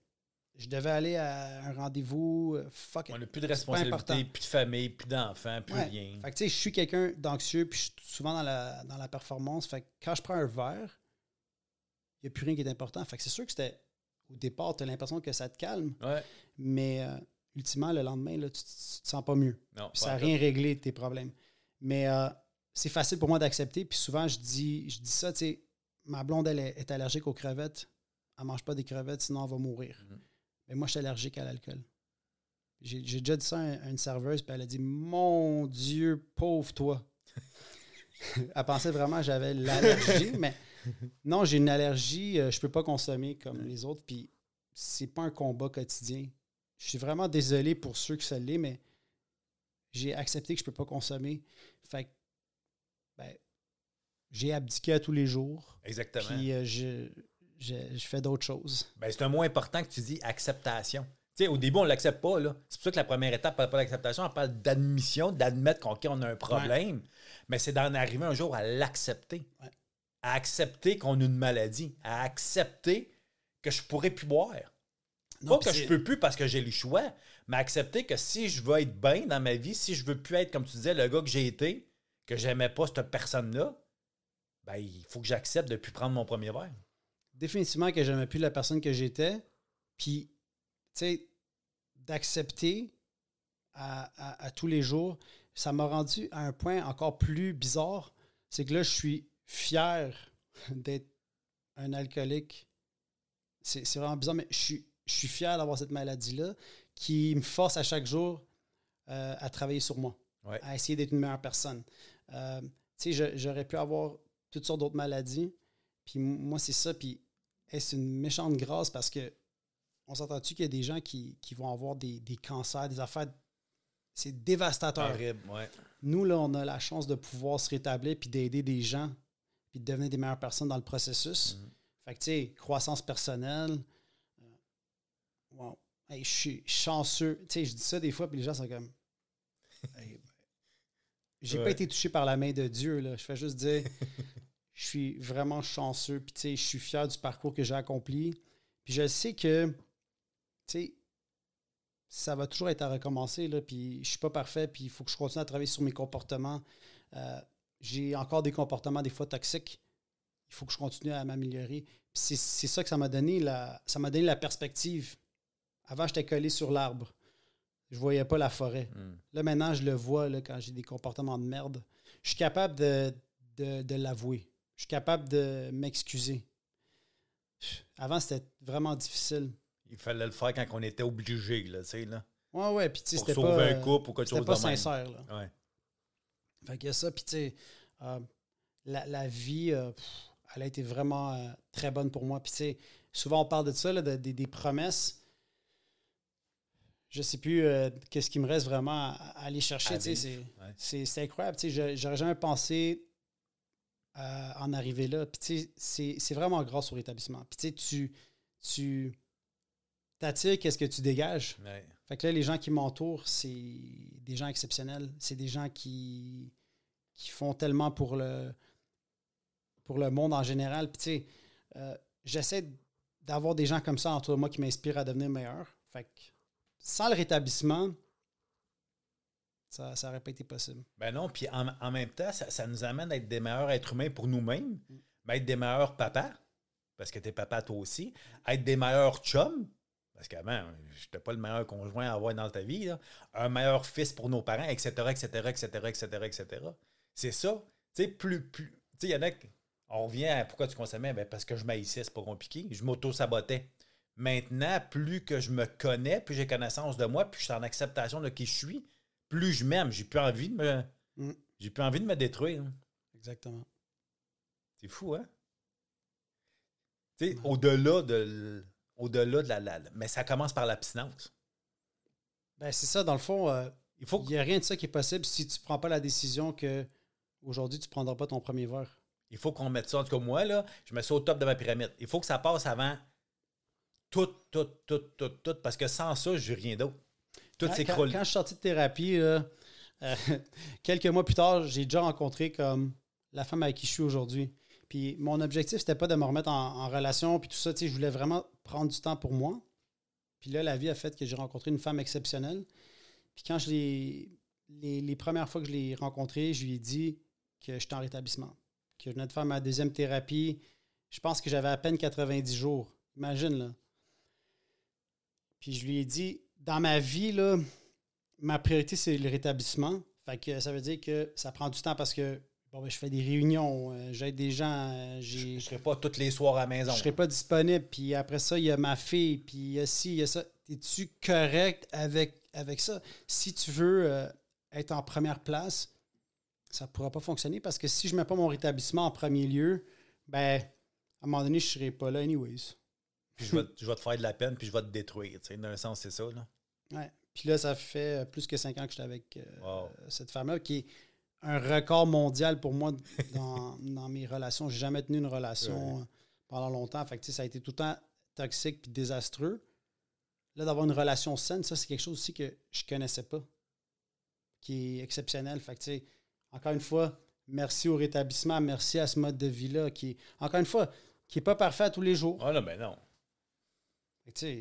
Je devais aller à un rendez-vous, euh, fuck it.
On n'a plus de responsabilité, plus de famille, plus d'enfants, plus
Ouais.
rien.
Fait que tu sais, je suis quelqu'un d'anxieux, puis je suis souvent dans la, dans la performance. Fait que quand je prends un verre, il n'y a plus rien qui est important. Fait que c'est sûr que c'était. Au départ, tu as l'impression que ça te calme,
Ouais.
mais euh, ultimement, le lendemain, là, tu, tu te sens pas mieux.
Non, pas
ça n'a rien réglé tes problèmes. Mais euh, c'est facile pour moi d'accepter. Puis souvent, je dis, je dis ça, tu sais, ma blonde, elle est, est allergique aux crevettes. Elle mange pas des crevettes, sinon elle va mourir.
Mhm.
Mais moi, je suis allergique à l'alcool. J'ai déjà dit ça à une serveuse, puis elle a dit Mon Dieu, pauvre toi. elle pensait vraiment que j'avais l'allergie, mais non, j'ai une allergie, euh, je peux pas consommer comme les autres, puis c'est pas un combat quotidien. je suis vraiment désolé pour ceux que ça l'est, mais j'ai accepté que je peux pas consommer. Fait que, ben, j'ai abdiqué à tous les jours.
Exactement.
Puis euh, je, je, je fais d'autres choses.
Ben, c'est un mot important que tu dis acceptation. Tu sais, au début, on ne l'accepte pas. là. C'est pour ça que la première étape, elle parle pas d'acceptation, elle parle d'admission, d'admettre qu'on on a un problème. Mais c'est d'en arriver un jour à l'accepter.
Ouais.
À accepter qu'on a une maladie. À accepter que je pourrais plus boire.
Non,
pas que je peux plus parce que j'ai le choix, mais accepter que si je veux être bien dans ma vie, si je veux plus être, comme tu disais, le gars que j'ai été, que j'aimais pas cette personne-là, ben, il faut que j'accepte de plus prendre mon premier verre.
définitivement que j'aimais plus la personne que j'étais. Puis, tu sais, d'accepter à, à- à tous les jours, ça m'a rendu à un point encore plus bizarre. C'est que là, je suis fier d'être un alcoolique. C'est vraiment bizarre, mais je suis, je suis fier d'avoir cette maladie-là qui me force à chaque jour euh, à travailler sur moi,
Ouais.
à essayer d'être une meilleure personne. Euh, tu sais, je- j'aurais pu avoir toutes sortes d'autres maladies. Puis moi, c'est ça. Puis c'est une méchante grâce parce que on s'entend-tu qu'il y a des gens qui, qui vont avoir des, des cancers, des affaires. C'est dévastateur.
Ouais.
Nous, là, on a la chance de pouvoir se rétablir puis d'aider des gens puis de devenir des meilleures personnes dans le processus.
Mhm.
Fait que, tu sais, croissance personnelle. euh, wow. Hey, je suis chanceux. Tu sais, je dis ça des fois, puis les gens sont comme. Hey, ben, J'ai pas été touché par la main de Dieu, là. Je fais juste dire. je suis vraiment chanceux, puis tu sais, je suis fier du parcours que j'ai accompli. Puis je sais que, tu sais, ça va toujours être à recommencer, là, puis je suis pas parfait, puis il faut que je continue à travailler sur mes comportements. Euh, j'ai encore des comportements des fois toxiques. Il faut que je continue à m'améliorer. C'est c'est ça que ça m'a donné, la, ça m'a donné la perspective. Avant, j'étais collé sur l'arbre. Je voyais pas la forêt.
Mm.
Là, maintenant, je le vois là, quand j'ai des comportements de merde. Je suis capable de, de, de l'avouer. Je suis capable de m'excuser. Avant, c'était vraiment difficile.
Il fallait le faire quand on était obligé, là, tu sais, là.
Ouais, ouais, puis tu sais,
Pour
c'était
sauver
pas,
un couple ou quelque chose
pas
de même.
sincère. Là.
Ouais.
Fait qu'il y a ça, puis tu sais, euh, la, la vie, euh, pff, elle a été vraiment euh, très bonne pour moi. Puis tu sais, souvent on parle de ça, là, de- de- des promesses. Je sais plus qu'est-ce qui me reste vraiment à, à aller chercher. Tu sais, C'est
ouais.
incroyable. tu sais, je- J'aurais jamais pensé en arriver là. Puis c'est- c'est vraiment grâce au rétablissement. Puis tu tu, tu t'attires qu'est-ce que tu dégages.
Ouais.
Fait que là, les gens qui m'entourent, c'est des gens exceptionnels. C'est des gens qui, qui font tellement pour le, pour le monde en général. Puis, tu sais, euh, j'essaie d'avoir des gens comme ça autour de moi qui m'inspirent à devenir meilleur. Fait que sans le rétablissement, ça n'aurait pas été possible.
Ben non, puis en, en même temps, ça, ça nous amène à être des meilleurs êtres humains pour nous-mêmes,
Mm.
mais être des meilleurs papas, parce que t'es papa toi aussi, être des meilleurs chums, parce qu'avant, je n'étais pas le meilleur conjoint à avoir dans ta vie, là. un meilleur fils pour nos parents, etc., etc., etc., etc., etc. C'est ça. Tu sais, plus, plus. Tu sais, il y en a qui- On revient à pourquoi tu consommais, ben parce que je maïssais, c'est pas compliqué. Je m'auto-sabotais. Maintenant, plus que je me connais, plus j'ai connaissance de moi, plus je suis en acceptation de qui je suis, plus je m'aime. J'ai plus envie de me.
Mm.
J'ai plus envie de me détruire.
Exactement.
C'est fou, hein? Tu sais, au-delà de. Au-delà de la, Mais ça commence par l'abstinence.
Ben, c'est ça, dans le fond, euh,
Il faut
n'y a rien de ça qui est possible si tu ne prends pas la décision que aujourd'hui tu ne prendras pas ton premier verre.
Il faut qu'on mette ça. En tout cas, moi, là, je mets ça au top de ma pyramide. Il faut que ça passe avant tout, tout, tout, tout, tout, parce que sans ça, je n'ai rien d'autre. Tout
Quand-
s'écroule.
Quand, quand je suis sorti de thérapie, là, euh, quelques mois plus tard, j'ai déjà rencontré comme la femme avec qui je suis aujourd'hui. Puis mon objectif, c'était pas de me remettre en, en relation, puis tout ça. tu sais, Je voulais vraiment prendre du temps pour moi. Puis là, la vie a fait que j'ai rencontré une femme exceptionnelle. Puis quand je l'ai. Les, les premières fois que je l'ai rencontrée, je lui ai dit que j'étais en rétablissement. Que je venais de faire ma deuxième thérapie. Je pense que j'avais à peine 90 jours. Imagine, là. Puis je lui ai dit, dans ma vie, là, ma priorité, c'est le rétablissement. Fait que ça veut dire que ça prend du temps parce que bon, ben, je fais des réunions, euh, j'aide des gens, euh,
Je ne serai pas tous les soirs à la maison.
je serai pas disponible. Puis après ça, il y a ma fille, puis il y a ci, il y a ça. Es-tu correct avec, avec ça? Si tu veux euh, être en première place, ça ne pourra pas fonctionner parce que si je ne mets pas mon rétablissement en premier lieu, ben, à un moment donné, je ne serai pas là anyways.
Puis je vais, je vais te faire de la peine, puis je vais te détruire. D'un sens, c'est ça. Là.
Ouais. Puis là, ça fait euh, plus que cinq ans que j'étais avec euh,
Wow.
cette femme-là, qui est un record mondial pour moi dans, dans mes relations. J'ai jamais tenu une relation
Ouais.
euh, pendant longtemps. Fait que, ça a été tout le temps toxique puis désastreux. Là, d'avoir une relation saine, ça, c'est quelque chose aussi que je connaissais pas, qui est exceptionnel. Fait que, encore une fois, merci au rétablissement, merci à ce mode de vie-là, qui est, encore une fois, qui n'est pas parfait à tous les jours.
Ah, non, ben non.
Fait que, tu sais,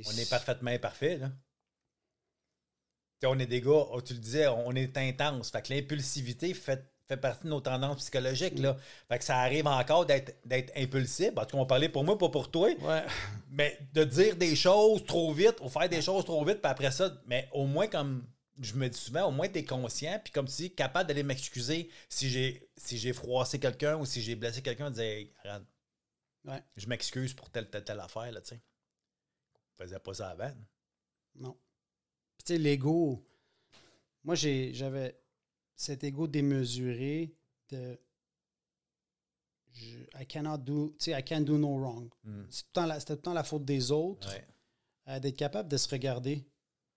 On est parfaitement imparfait, là. Tu sais, on est des gars, oh, tu le disais, on est intense. Fait que l'impulsivité fait, fait partie de nos tendances psychologiques, là. Fait que ça arrive encore d'être d'être impulsif. En tout cas, on parlait pour moi, pas pour toi.
Ouais.
Mais de dire des choses trop vite ou faire des choses trop vite, puis après ça, mais au moins, comme je me dis souvent, au moins, tu es conscient, puis comme tu dis, capable d'aller m'excuser si j'ai si j'ai froissé quelqu'un ou si j'ai blessé quelqu'un, de dire, Hey, regarde,
Ouais.
je m'excuse pour telle, telle, telle affaire, là, tu sais. Faisais pas ça avant.
Non. Puis, tu sais, l'ego, moi, j'avais cet ego démesuré de. je- I cannot do, tu sais, I can do no wrong.
Mm.
C'est tout C'était tout le temps la faute des autres.
Ouais.
euh, D'être capable de se regarder,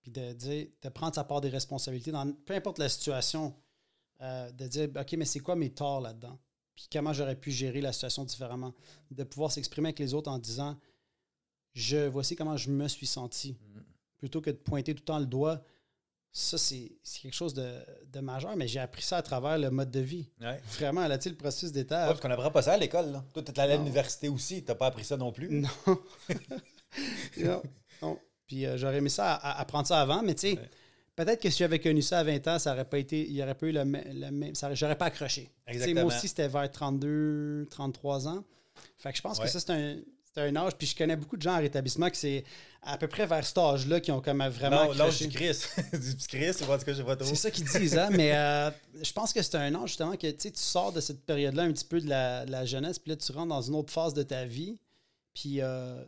puis de dire, de prendre sa part des responsabilités dans peu importe la situation, euh, de dire, OK, mais c'est quoi mes torts là-dedans? Puis comment j'aurais pu gérer la situation différemment? De pouvoir s'exprimer avec les autres en disant, je voici comment je me suis senti
Mm.
plutôt que de pointer tout le temps le doigt, ça, c'est quelque chose de, de majeur, mais j'ai appris ça à travers le mode de vie.
Ouais.
Vraiment, là, tu le processus
Ouais,
d'étape.
parce qu'on n'apprend pas ça à l'école. Toi, t'es allé à l'université aussi. T'as pas appris ça non plus.
Non. non. non. Puis euh, j'aurais aimé ça, à- à- apprendre ça avant, mais tu sais,
Ouais.
peut-être que si j'avais connu ça à 20 ans, ça aurait pas été, il n'y aurait pas eu le, mê- le même. J'aurais pas accroché. Tu
Exactement.
Moi aussi, c'était vers 32, 33 ans. Fait que je pense
Ouais.
que ça, c'est un, c'est un âge. Puis je connais beaucoup de gens en rétablissement que c'est à peu près vers cet âge-là qui ont comme vraiment.
non, l'âge du Christ. du Christ, ou en tout cas, je pas trop.
C'est ça qu'ils disent, hein? mais euh, je pense que c'est un âge justement que tu sais, tu sors de cette période-là un petit peu de la, de la jeunesse, puis là tu rentres dans une autre phase de ta vie, puis euh,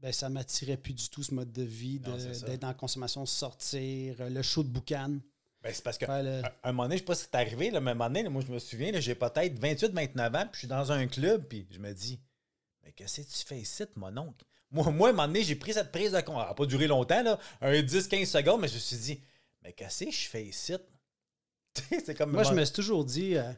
ben, ça m'attirait plus du tout ce mode de vie, d'être dans la consommation, sortir, euh, le show de boucan.
Ben, c'est parce que
le-
un moment donné, je sais pas si c'est arrivé, là, mais un moment donné, là, moi, je me souviens, j'ai peut-être 28, 29 ans, puis je suis dans un club, puis je me dis, mais qu'est-ce que tu fais ici, mon oncle? Moi, moi, à un moment donné, j'ai pris cette prise de compte. Ça n'a pas duré longtemps, là, un 10-15 secondes, mais je me suis dit, mais qu'est-ce que je fais ici? C'est comme.
Moi, je me suis toujours dit, euh,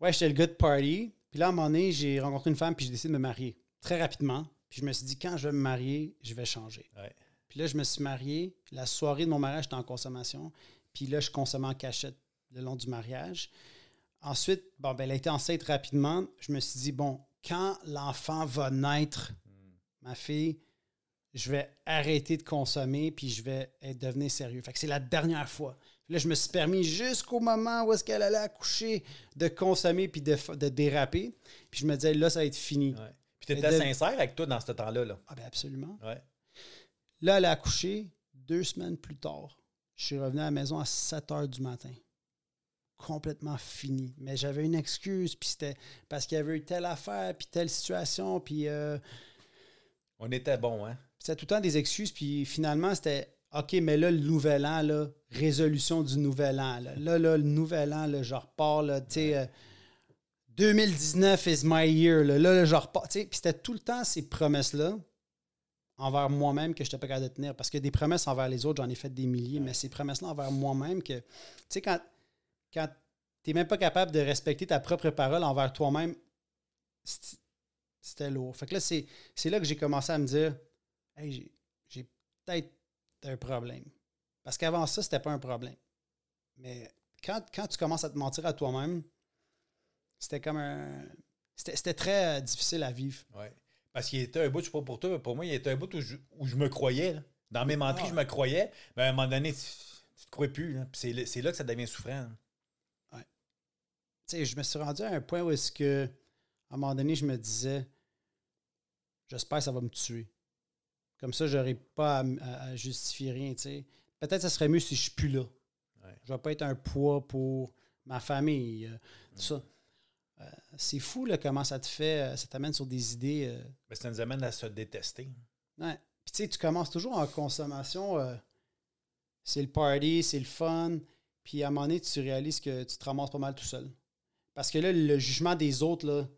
ouais, j'étais le gars de party, puis là, à un moment donné, j'ai rencontré une femme, puis j'ai décidé de me marier très rapidement. Puis je me suis dit, quand je vais me marier, je vais changer.
Ouais.
Puis là, je me suis marié. La soirée de mon mariage, j'étais en consommation. Puis là, je consommais en cachette le long du mariage. Ensuite, bon, ben, elle a été enceinte rapidement. Je me suis dit, bon, quand l'enfant va naître, ma fille, je vais arrêter de consommer puis je vais être, devenir sérieux. Fait que c'est la dernière fois. Puis là, je me suis permis jusqu'au moment où est-ce qu'elle allait accoucher de consommer puis de, de déraper. Puis je me disais, là, ça va être fini.
Ouais. Puis tu étais
de-
sincère avec toi dans ce temps-là. Là.
Ah ben absolument.
Ouais.
Là, elle a accouché deux semaines plus tard. Je suis revenu à la maison à 7 heures du matin. Complètement fini. Mais j'avais une excuse, puis c'était parce qu'il y avait eu telle affaire, puis telle situation, puis euh,
On était bon, hein?
c'était tout le temps des excuses, puis finalement, c'était OK, mais là, le nouvel an, là, résolution du nouvel an. Là, là, là, le nouvel an, là, je repars, là, tu sais, euh, 2019 is my year, là, là, là, je repars. tu sais, Puis c'était tout le temps ces promesses-là envers moi-même que je n'étais pas capable de tenir. Parce que des promesses envers les autres, j'en ai fait des milliers, mais ces promesses-là envers moi-même, que, tu sais, quand, quand tu n'es même pas capable de respecter ta propre parole envers toi-même, c'était lourd. Fait que là, c'est là que j'ai commencé à me dire, hey, j'ai- peut-être un problème. Parce qu'avant ça, c'était pas un problème. Mais quand, quand tu commences à te mentir à toi-même, c'était comme un. C'était très euh, difficile à vivre.
Ouais. Parce qu'il était un bout, je sais pas pour toi, mais pour moi, il était un bout où je, où je me croyais. là. Dans mes menteries,
Ah.
je me croyais. Mais à un moment donné, tu, tu te crois plus. c'est là- c'est là que ça devient souffrant. là.
Sais, je me suis rendu à un point où est-ce que, à un moment donné, je me disais, j'espère que ça va me tuer. Comme ça, j'aurais pas à, m- à- à justifier rien, tu sais. Peut-être que ça serait mieux si je suis plus là.
Ouais.
Je vais pas être un poids pour ma famille, euh, tout ça. Euh, c'est fou, là, comment ça te fait, euh, ça t'amène sur des idées. euh,
Mais ça nous amène à se détester.
Ouais. Puis tu sais, tu commences toujours en consommation. c'est le party, c'est le fun. Puis à un moment donné, tu réalises que tu te ramasses pas mal tout seul. Parce que là, le jugement des autres, là,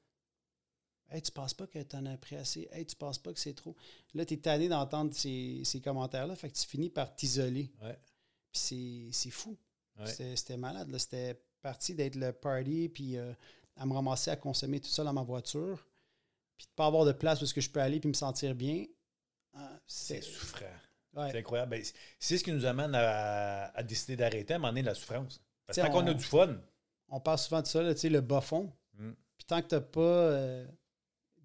Hey, tu penses pas que tu en as pris assez? Hey, tu penses pas que c'est trop? Là, tu es tanné d'entendre ces, ces commentaires-là. Fait que tu finis par t'isoler.
Ouais.
Puis c'est- fou.
Ouais.
C'était malade. C'était parti d'être le party, puis euh, à me ramasser à consommer tout ça dans ma voiture, puis de pas avoir de place où est-ce que je peux aller puis me sentir bien. Ah,
C'est souffrant.
ouais.
C'est incroyable. Ben, c'est- ce qui nous amène à, à décider d'arrêter à un moment donné la souffrance. Parce que
T'sais,
tant qu'on a du fun,
On parle souvent de ça, là, le bas fond.
Mm.
Puis tant que tu n'as pas euh,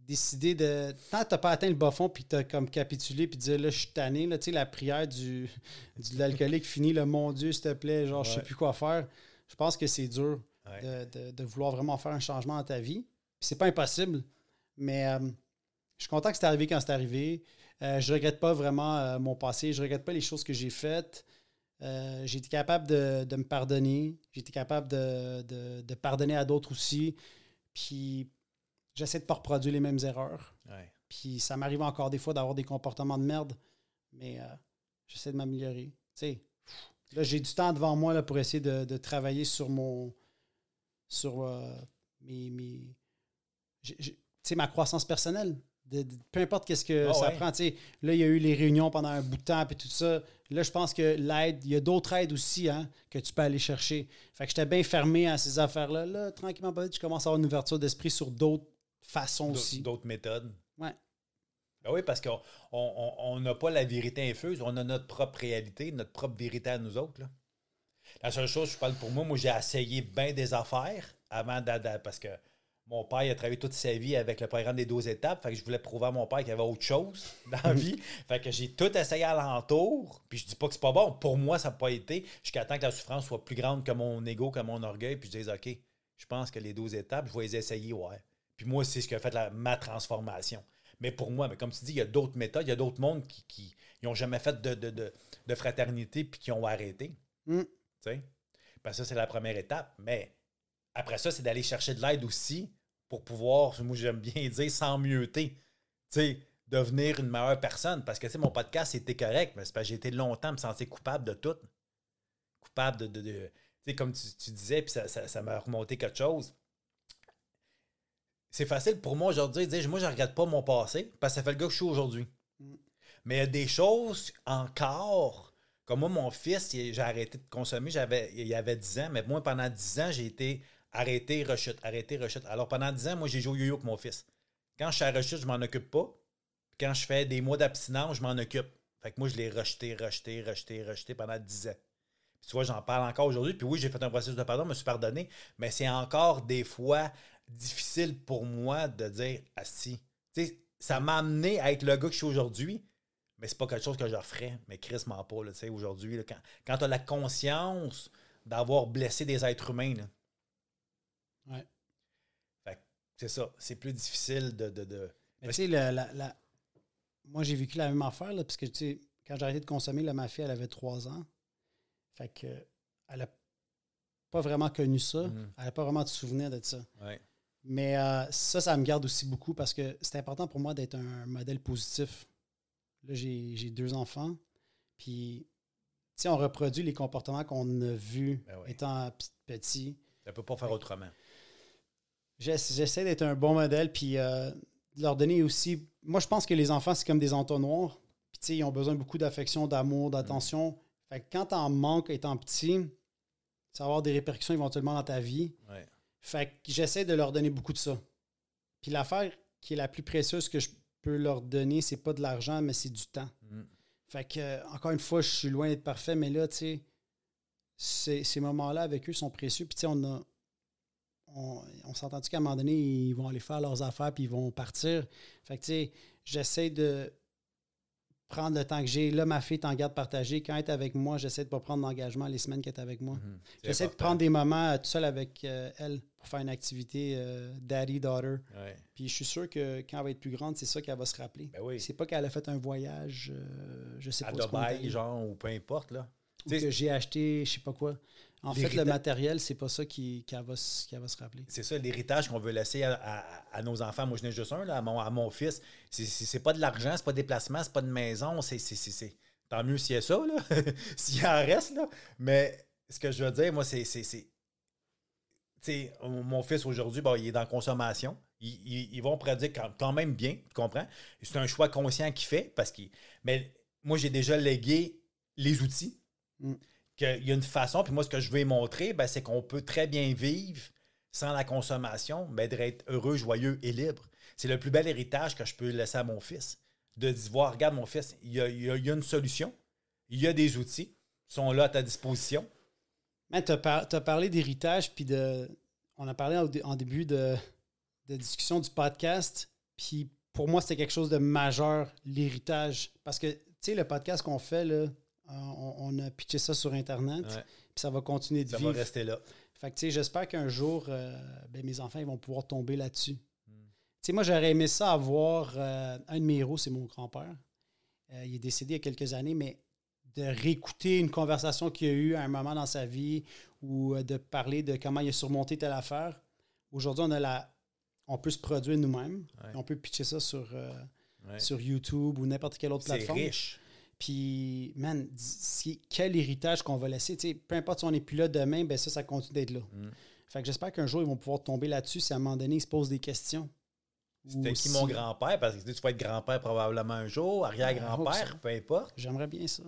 décidé de. Tant que tu n'as pas atteint le bas fond, puis tu as comme capitulé, puis dire là, je suis tanné, là, la prière du, de l'alcoolique finit, le mon Dieu, s'il te plaît, genre, je sais
Ouais.
plus quoi faire. Je pense que c'est dur
Ouais.
de, de- de vouloir vraiment faire un changement dans ta vie. Puis c'est pas impossible, mais euh, je suis content que c'est arrivé quand c'est arrivé. Euh, je regrette pas vraiment euh, mon passé, je regrette pas les choses que j'ai faites. Euh, j'ai été capable de, de me pardonner. J'ai été capable de, de- de pardonner à d'autres aussi. Puis j'essaie de ne pas reproduire les mêmes erreurs.
Ouais.
Puis ça m'arrive encore des fois d'avoir des comportements de merde, mais euh, j'essaie de m'améliorer. Tu sais, là, j'ai du temps devant moi là, pour essayer de, de travailler sur mon. sur euh, mes. ma croissance personnelle. De- de- peu importe qu'est-ce que
Ah
ça
ouais.
prend. Tu sais, là, il y a eu les réunions pendant un bout de temps, puis tout ça. Là, je pense que l'aide, il y a d'autres aides aussi hein, que tu peux aller chercher. Fait que j'étais bien fermé à ces affaires-là. Là, tranquillement, pas vite, je commence à avoir une ouverture d'esprit sur d'autres façons aussi.
D'autres méthodes.
Ouais.
Ben oui, parce qu'on on- on- on n'a pas la vérité infuse, on a notre propre réalité, notre propre vérité à nous autres. là. La seule chose, je parle pour moi, moi j'ai essayé bien des affaires avant d'adapter, parce que mon père il a travaillé toute sa vie avec le programme des 12 étapes, fait que je voulais prouver à mon père qu'il y avait autre chose dans la vie. Fait que j'ai tout essayé alentour, puis je dis pas que c'est pas bon. Pour moi, ça n'a pas été, jusqu'à temps que la souffrance soit plus grande que mon ego, que mon orgueil, puis je dis OK, je pense que les 12 étapes, je vais les essayer, ouais. Puis moi, c'est ce qui a fait la- ma transformation. Mais pour moi, mais comme tu dis, il y a d'autres méthodes, il y a d'autres mondes qui n'ont jamais fait de, de, de- de fraternité puis qui ont arrêté.
Mm.
Tu sais? Parce que ça, c'est la première étape. Mais après ça, c'est d'aller chercher de l'aide aussi pour pouvoir, moi j'aime bien dire. Tu sais, devenir une meilleure personne. Parce que mon podcast, c'était correct, mais c'est parce que j'ai été longtemps me sentir coupable de tout. Coupable de. de- de- tu sais, comme tu, tu disais, puis ça, ça, ça m'a remonté quelque chose c'est facile pour moi aujourd'hui de dire moi je ne regrette pas mon passé parce que ça fait le gars que je suis aujourd'hui.
Mm.
Mais il y a des choses encore, comme moi, mon fils, il- j'ai arrêté de consommer, j'avais, il y avait 10 ans, mais moi pendant 10 ans, j'ai été arrêté, rechute, arrêté, rechute. Alors pendant 10 ans, moi j'ai joué au yo-yo avec mon fils. Quand je suis à rechute, je m'en occupe pas. Quand je fais des mois d'abstinence, je m'en occupe. Fait que moi, je l'ai rejeté, rejeté, rejeté, rejeté pendant 10 ans. Puis tu vois, j'en parle encore aujourd'hui. Puis oui, j'ai fait un processus de pardon, je me suis pardonné, mais c'est encore des fois difficile pour moi de dire Asti. Tu sais, ça m'a amené à être le gars que je suis aujourd'hui, mais c'est pas quelque chose que je referais. Mais Chris m'en pas, là, tu sais, aujourd'hui. Quand, quand tu as la conscience d'avoir blessé des êtres humains, là.
Ouais.
Fait c'est ça. C'est plus difficile de. de, de-
Mais tu sais, la- la- la- moi, j'ai vécu la même affaire, là, parce que, tu sais, quand j'ai arrêté de consommer, là, ma fille, elle avait trois ans. Fait que, elle a pas vraiment connu ça.
Mhm.
Elle n'a pas vraiment de souvenir de ça.
Ouais.
Mais euh, ça, ça me garde aussi beaucoup parce que c'est important pour moi d'être un modèle positif. Là, j'ai j'ai deux enfants. Puis, tu sais, on reproduit les comportements qu'on a vus
Ben
étant petit.
Ça peut pas faire autrement.
J'essa- J'essaie d'être un bon modèle, puis euh, de leur donner aussi. Moi, je pense que les enfants, c'est comme des entonnoirs. Puis, tu sais, ils ont besoin beaucoup d'affection, d'amour, d'attention. Fait que quand t'en manques étant petit, ça va avoir des répercussions éventuellement dans ta vie.
Ouais.
Fait que j'essaie de leur donner beaucoup de ça. Puis l'affaire qui est la plus précieuse que je peux leur donner, c'est pas de l'argent, mais c'est du temps.
Mm.
Fait que, euh, encore une fois, je suis loin d'être parfait, mais là, tu sais, ces, ces moments-là avec eux sont précieux. Puis, tu sais, on a. On, on s'entend-tu qu'à un moment donné, ils vont aller faire leurs affaires puis ils vont partir? Fait que, tu sais, j'essaie de prendre le temps que j'ai. Là, ma fille est en garde partagée. Quand elle est avec moi, j'essaie de pas prendre d'engagement les semaines qu'elle est avec moi.
Mhm.
J'essaie de prendre des moments euh, tout seul avec euh, elle pour faire une activité euh, daddy-daughter.
Ouais.
Puis je suis sûr que quand elle va être plus grande, c'est ça qu'elle va se rappeler.
Ben oui.
C'est pas qu'elle a fait un voyage, je sais
À
pas
Dubaï, genre, ou peu importe, là.
Ou que j'ai acheté, je sais pas quoi. En fait, le matériel, c'est pas ça qui- qu'elle va, se- qu'elle va se rappeler.
C'est ça, l'héritage qu'on veut laisser à, à- à nos enfants. Moi, je n'ai juste un, là, à, mon, à mon fils. C'est- pas de l'argent, c'est pas des déplacements, c'est pas de maison. c'est Tant mieux s'il y a ça, là. s'il en reste, là. Mais ce que je veux dire, moi, c'est. c'est- c'est- tu sais, mon fils aujourd'hui, bon, il est dans consommation. Ils, ils- ils vont prédire quand, quand même bien, tu comprends? C'est un choix conscient qu'il fait parce qu'il. Mais moi, j'ai déjà légué les outils.
Mm.
Qu'il y a une façon, puis moi, ce que je veux montrer, ben, c'est qu'on peut très bien vivre sans la consommation, mais d'être heureux, joyeux et libre. C'est le plus bel héritage que je peux laisser à mon fils. De dire, voir, regarde mon fils, il y a, il y a- il y a une solution, il y a des outils, ils sont là à ta disposition.
Man, tu as, parlé d'héritage, puis de. On a parlé en, début de, de discussion du podcast, puis pour moi, c'était quelque chose de majeur, l'héritage. Parce que, tu sais, le podcast qu'on fait, là, on, on a pitché ça sur Internet, puis ça va continuer de
Ça
vivre.
va rester là.
Fait que, tu sais, j'espère qu'un jour, euh, ben, mes enfants, ils vont pouvoir tomber là-dessus.
Hmm.
Tu sais, moi, j'aurais aimé ça avoir. euh, un de mes héros, c'est mon grand-père. Euh, il est décédé il y a quelques années, mais de réécouter une conversation qu'il a eu à un moment dans sa vie ou euh, de parler de comment il a surmonté telle affaire. Aujourd'hui, on a la. On peut se produire nous-mêmes.
Ouais.
On peut pitcher ça sur, euh,
Ouais.
sur YouTube ou n'importe quelle autre
C'est
plateforme.
riche.
Puis, man, quel héritage qu'on va laisser. Tu sais, peu importe si on n'est plus là demain, ben ça, ça continue d'être là.
Mm.
Fait que j'espère qu'un jour, ils vont pouvoir tomber là-dessus si à un moment donné, ils se posent des questions.
C'était qui
si-
mon grand-père? Parce que tu vas être grand-père probablement un jour,
Ah,
arrière-grand-père, peu importe.
J'aimerais bien ça.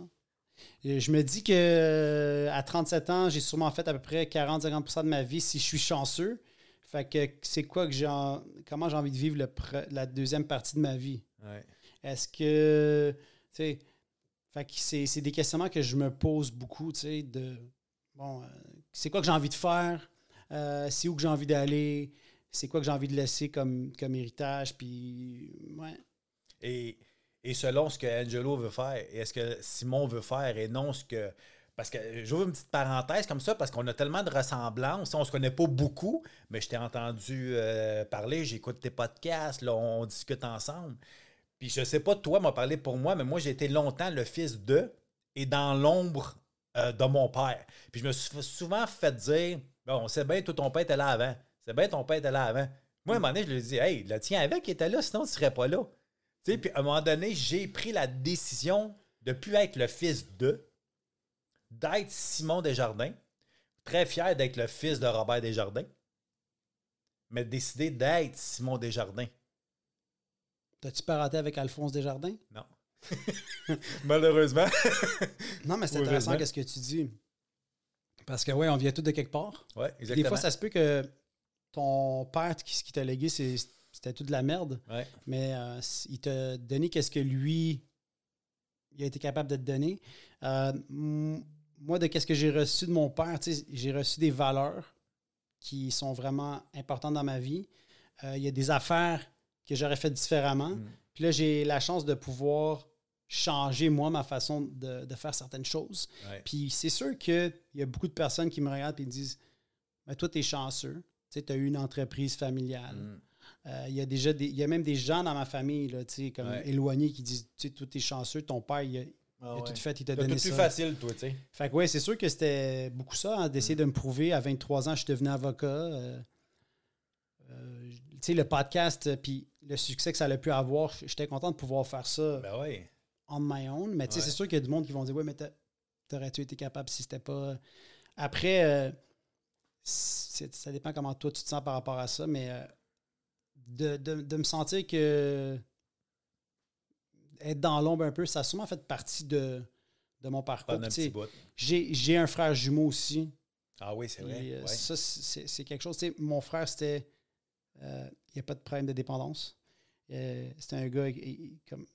Je me dis que euh, à 37 ans, j'ai sûrement fait à peu près 40-50% de ma vie si je suis chanceux. Fait que c'est quoi que j'ai en- comment j'ai envie de vivre le pre- la deuxième partie de ma vie?
Ouais.
Est-ce que tu sais fait que c'est, des questionnements que je me pose beaucoup, tu sais, de bon, euh, c'est quoi que j'ai envie de faire? Euh, c'est où que j'ai envie d'aller? C'est quoi que j'ai envie de laisser comme, comme héritage? Puis ouais.
Et, et selon ce que Angelo veut faire, et est-ce que Simon veut faire, et non ce que. Parce que j'ouvre une petite parenthèse comme ça, parce qu'on a tellement de ressemblances. On se connaît pas beaucoup, mais je t'ai entendu euh, parler, j'écoute tes podcasts, là, on discute ensemble. Puis je sais pas, toi, m'a parlé pour moi, mais moi, j'ai été longtemps le fils de et dans l'ombre euh, de mon père. Puis je me suis souvent fait dire Bon, c'est bien, toi, ton père était là avant. C'est bien, ton père était là avant. Moi, à un moment donné, je lui ai dit Hey, le tien avec il était là, sinon tu serais pas là. Tu sais, puis à un moment donné, j'ai pris la décision de plus être le fils de, d'être Simon Desjardins. Très fier d'être le fils de Robert Desjardins, mais de décider d'être Simon Desjardins.
T'as-tu parenté avec Alphonse Desjardins?
Non. Malheureusement.
Non, mais c'est intéressant qu'est-ce que tu dis. Parce que, ouais, on vient tous de quelque part.
Ouais,
Des
exactement.
fois, ça se peut que ton père, ce qui t'a légué, c'était tout de la merde,
Ouais.
mais euh, il t'a donné qu'est-ce que lui, il a été capable de te donner. Euh, moi, de qu'est-ce que j'ai reçu de mon père, tu sais, j'ai reçu des valeurs qui sont vraiment importantes dans ma vie. Euh, il y a des affaires que j'aurais fait différemment.
Mm.
Puis là, j'ai la chance de pouvoir changer, moi, ma façon de, de faire certaines choses.
Ouais.
Puis c'est sûr qu'il y a beaucoup de personnes qui me regardent et me disent Mais toi, tu es chanceux. Tu as eu une entreprise familiale.
Mm.
Euh, Il y a déjà des, il y a même des gens dans ma famille, là, comme
Ouais.
éloignés, qui disent Tu sais, t'es chanceux, ton père, il a, il
Ah ouais.
tout fait, il t'a donné
tout plus
ça.
facile, toi, tu sais.
Fait que ouais, c'est sûr que c'était beaucoup ça, hein, d'essayer
Mm.
de me prouver. À 23 ans, je suis devenu avocat. euh, euh, tu sais, le podcast, puis le succès que ça a pu avoir, j'étais content de pouvoir faire ça
Ben
on my own. Mais tu sais,
Ouais.
c'est sûr qu'il y a du monde qui vont dire Ouais, mais t'a- t'aurais-tu été capable si c'était pas. Après, euh, ça dépend comment toi tu te sens par rapport à ça, mais euh, de, de- de me sentir que être dans l'ombre un peu, ça a sûrement fait partie de, de mon parcours. J'ai un frère jumeau aussi.
Ah oui, c'est vrai.
Euh,
ouais.
Ça, c'est quelque chose. mon frère, c'était. euh, il n'y a pas de problème de dépendance. Euh, c'était un gars. il- comme,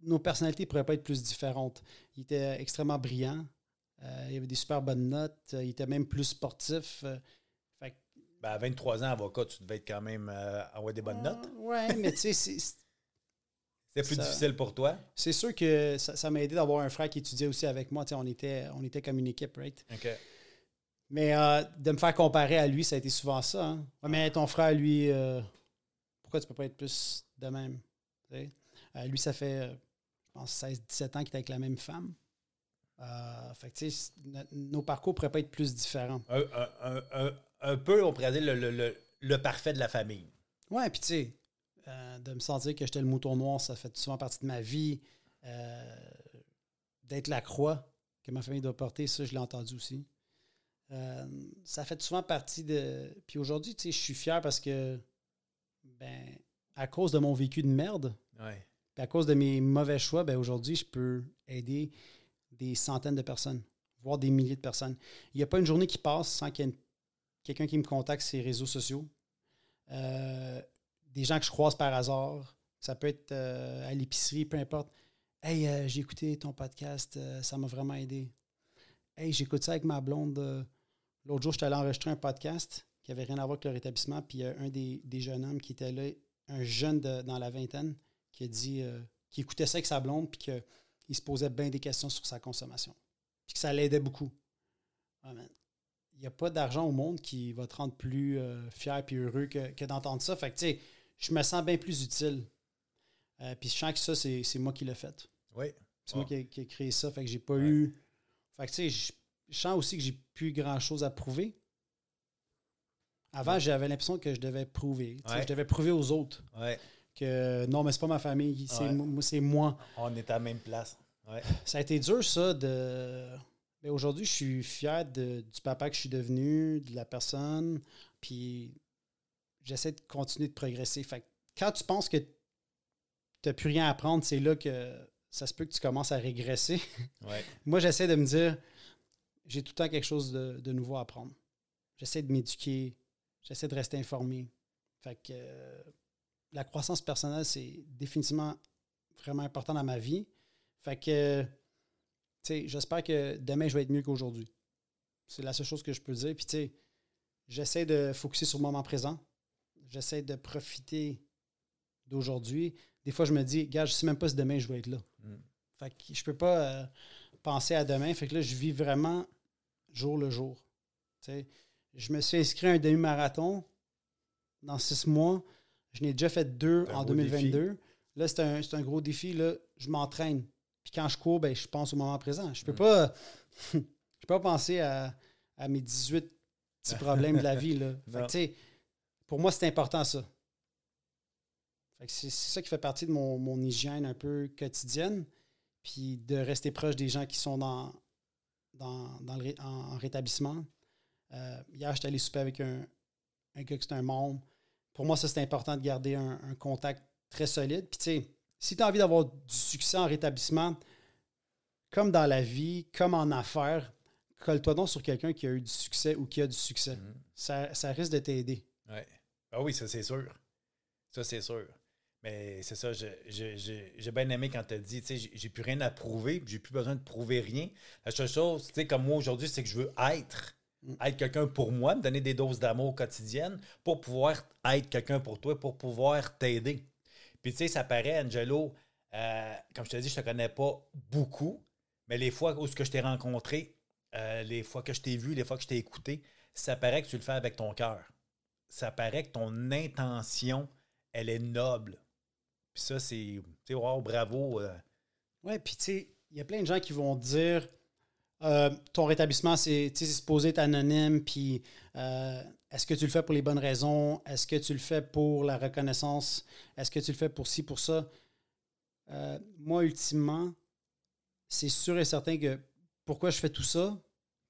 nos personnalités ne pourraient pas être plus différentes. Il était extrêmement brillant. Euh, il avait des super bonnes notes. euh, il était même plus sportif. fait que-
Ben, à 23 ans, avocat, tu devais être quand même avoir des bonnes notes.
Ah, ouais, mais tu sais, c'est- C'est
plus
ça-
difficile pour toi?
c'est sûr que ça ça m'a aidé d'avoir un frère qui étudiait aussi avec moi. On était, on était comme une équipe, right?
OK.
Mais euh, de me faire comparer à lui, ça a été souvent ça. hein. Ouais, mais ton frère, lui, euh, pourquoi tu peux pas être plus de même? Euh, lui, ça fait, euh, je pense, 16-17 ans qu'il est avec la même femme. Euh, fait que, tu sais, no- nos parcours pourraient pas être plus différents.
Un, un- un- un- un peu, on pourrait dire, le, le- le- le parfait de la famille.
Ouais, puis tu sais, euh, de me sentir que j'étais le mouton noir, ça fait souvent partie de ma vie. D'être la croix que ma famille doit porter, ça, je l'ai entendu aussi. Ça fait souvent partie de. Puis aujourd'hui, tu sais, je suis fier parce que ben, à cause de mon vécu de merde,
Ouais.
à cause de mes mauvais choix, ben, aujourd'hui, je peux aider des centaines de personnes, voire des milliers de personnes. Il n'y a pas une journée qui passe sans qu'il y ait quelqu'un qui me contacte sur les réseaux sociaux. Euh, des gens que je croise par hasard. Ça peut être euh, à l'épicerie, peu importe. Hey, euh, j'ai écouté ton podcast, ça m'a vraiment aidé. Hey, j'écoute ça avec ma blonde. L'autre jour, j'étais allé enregistrer un podcast qui avait rien à voir avec le rétablissement. Puis il y a un des, des jeunes hommes qui était là, un jeune de- dans la vingtaine, qui a dit euh, qu'il écoutait ça avec sa blonde, puis qu'il se posait bien des questions sur sa consommation. Puis que ça l'aidait beaucoup. Ah. Il n'y a pas d'argent au monde qui va te rendre plus euh, fier et heureux que, que d'entendre ça. Fait que, tu sais, je me sens bien plus utile. Euh, puis je sens que ça, c'est c'est moi qui l'ai fait.
Oui.
C'est
Ah.
moi qui ai, qui ai créé ça. Fait que j'ai pas
Ouais.
eu. Fait que, tu sais, je je sens aussi que j'ai plus grand chose à prouver. Avant, j'avais l'impression que je devais prouver.
Ouais.
Je devais prouver aux autres
Ouais.
que non, mais c'est pas ma famille, c'est moi.
On est à la même place.
Ça a été dur, ça, de. Mais aujourd'hui, je suis fier de- du papa que je suis devenu, de la personne, puis j'essaie de continuer de progresser. Fait que quand tu penses que tu n'as plus rien à apprendre, c'est là que ça se peut que tu commences à régresser.
Ouais.
Moi, j'essaie de me dire, j'ai tout le temps quelque chose de, de nouveau à apprendre. J'essaie de m'éduquer, j'essaie de rester informé. Fait que euh, la croissance personnelle, c'est définitivement vraiment important dans ma vie. Fait que, tu sais, j'espère que demain, je vais être mieux qu'aujourd'hui. C'est la seule chose que je peux dire. Puis, tu sais, j'essaie de focuser sur le moment présent. J'essaie de profiter d'aujourd'hui. Des fois, je me dis, gars, je sais même pas si demain je vais être là.
Mm.
Fait que je peux pas euh, penser à demain. Fait que là, je vis vraiment jour le jour. Tu sais, je me suis inscrit à un demi-marathon dans six mois. Je n'ai déjà fait deux en
gros
2022. Là, c'est un, un gros défi. Là, je m'entraîne. Puis quand je cours, ben, je pense au moment présent. Je peux
Mm.
pas. je peux pas penser à, à mes 18 petits problèmes de la vie. Là. Fait que, pour moi, c'est important ça. C'est ça qui fait partie de mon, mon hygiène un peu quotidienne. Puis de rester proche des gens qui sont dans, dans, dans le en rétablissement. Euh, hier, j'étais allé souper avec un, un gars qui est un membre. Pour moi, ça, c'est important de garder un, un contact très solide. Puis, tu sais, si tu as envie d'avoir du succès en rétablissement, comme dans la vie, comme en affaires, colle-toi donc sur quelqu'un qui a eu du succès ou qui a du succès.
Mhm.
Ça, ça risque de t'aider.
Ouais. Ah oui, ça c'est sûr. Ça c'est sûr. Mais c'est ça, j'ai bien aimé quand tu as dit, tu sais, j'ai- plus rien à prouver, j'ai plus besoin de prouver rien. La seule chose, tu sais, comme moi aujourd'hui, c'est que je veux être.
Mm.
Être quelqu'un pour moi, me donner des doses d'amour quotidiennes pour pouvoir être quelqu'un pour toi, pour pouvoir t'aider. Puis tu sais, ça paraît, Angelo, euh, comme je te dis, je te connais pas beaucoup, mais les fois où je t'ai rencontré, euh, les fois que je t'ai vu, les fois que je t'ai écouté, ça paraît que tu le fais avec ton cœur. Ça paraît que ton intention, elle est noble. Puis ça, c'est, tu sais, wow, bravo. euh,
Ouais, puis tu sais, il y a plein de gens qui vont dire euh, ton rétablissement, c'est supposé être anonyme, puis euh, est-ce que tu le fais pour les bonnes raisons? Est-ce que tu le fais pour la reconnaissance? Est-ce que tu le fais pour ci, pour ça? Euh, moi, ultimement, c'est sûr et certain que pourquoi je fais tout ça,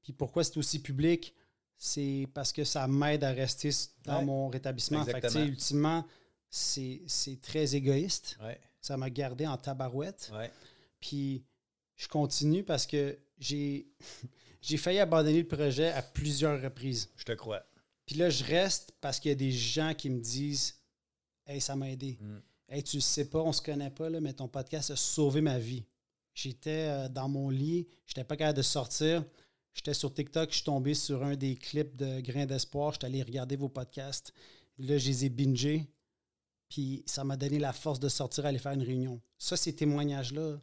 puis pourquoi c'est aussi public, c'est parce que ça m'aide à rester dans
Ouais.
mon rétablissement. Fait que, ultimement, c'est c'est très égoïste.
ouais,
Ça m'a gardé en tabarouette.
ouais.
Puis je continue parce que j'ai j'ai failli abandonner le projet à plusieurs reprises.
Je te crois.
Puis là, je reste parce qu'il y a des gens qui me disent Hey, ça m'a aidé.
Mm.
Hey, tu le sais pas, on se connaît pas, là, mais ton podcast a sauvé ma vie. J'étais euh, dans mon lit, j'étais pas capable de sortir. J'étais sur TikTok, je suis tombé sur un des clips de Grain d'Espoir. J'étais allé regarder vos podcasts. Là, je les ai bingés. Puis ça m'a donné la force de sortir, aller faire une réunion. Ça, ces témoignages-là,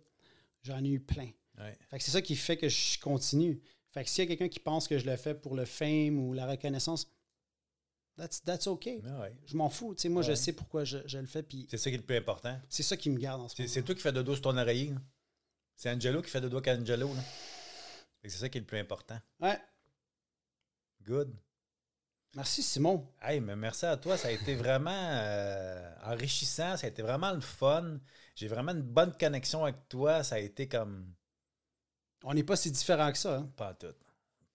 j'en ai eu plein.
Ouais.
Fait que c'est ça qui fait que je continue. Fait que s'il y a quelqu'un qui pense que je le fais pour le fame ou la reconnaissance, that's, that's OK.
Ah ouais.
Je m'en fous. Moi, je sais pourquoi je, je le fais. Puis
C'est ça qui est le plus important.
c'est ça qui me garde en ce
C'est,
moment.
c'est toi qui fais de dos sur ton oreiller. C'est Angelo qui fait de dos qu'Angelo. C'est ça qui est le plus important.
Ouais.
Good.
Merci, Simon.
Hey, mais merci à toi. Ça a été vraiment euh, enrichissant. Ça a été vraiment le fun. J'ai vraiment une bonne connexion avec toi. Ça a été comme.
On n'est pas si différents que ça. hein?
Pas en tout.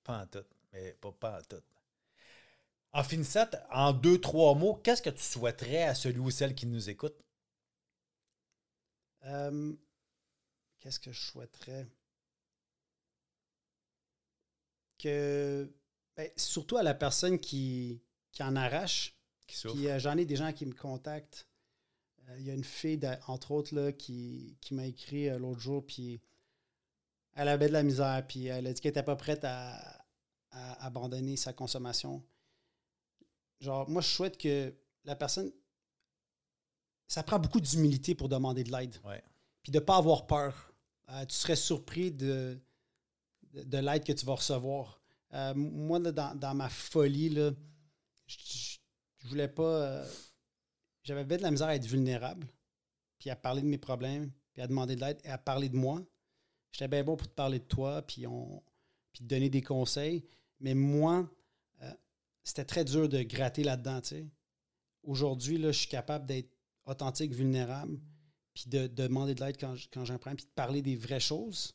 Pas en tout. Mais pas, pas en tout. En finissant, en deux, trois mots, qu'est-ce que tu souhaiterais à celui ou celle qui nous écoute?
Euh, Qu'est-ce que je souhaiterais? Que. ben, surtout à la personne qui, qui en arrache.
Qui?
Puis euh, j'en ai des gens qui me contactent. Euh, Il y a une fille, entre autres, là, qui, qui m'a écrit l'autre jour, puis elle avait de la misère, puis elle a dit qu'elle n'était pas prête à, à abandonner sa consommation. Genre, moi, je souhaite que la personne. Ça prend beaucoup d'humilité pour demander de l'aide.
Ouais.
Puis de ne pas avoir peur. Euh, tu serais surpris de, de, de l'aide que tu vas recevoir. Euh, moi, là, dans, dans ma folie, là, je, je voulais pas. euh, J'avais de la misère à être vulnérable, puis à parler de mes problèmes, puis à demander de l'aide et à parler de moi. J'étais bien bon pour te parler de toi, puis, on, puis te donner des conseils. Mais moi, euh, c'était très dur de gratter là-dedans. Aujourd'hui, là, je suis capable d'être authentique, vulnérable, puis de, de demander de l'aide quand, quand un problème, puis de parler des vraies choses.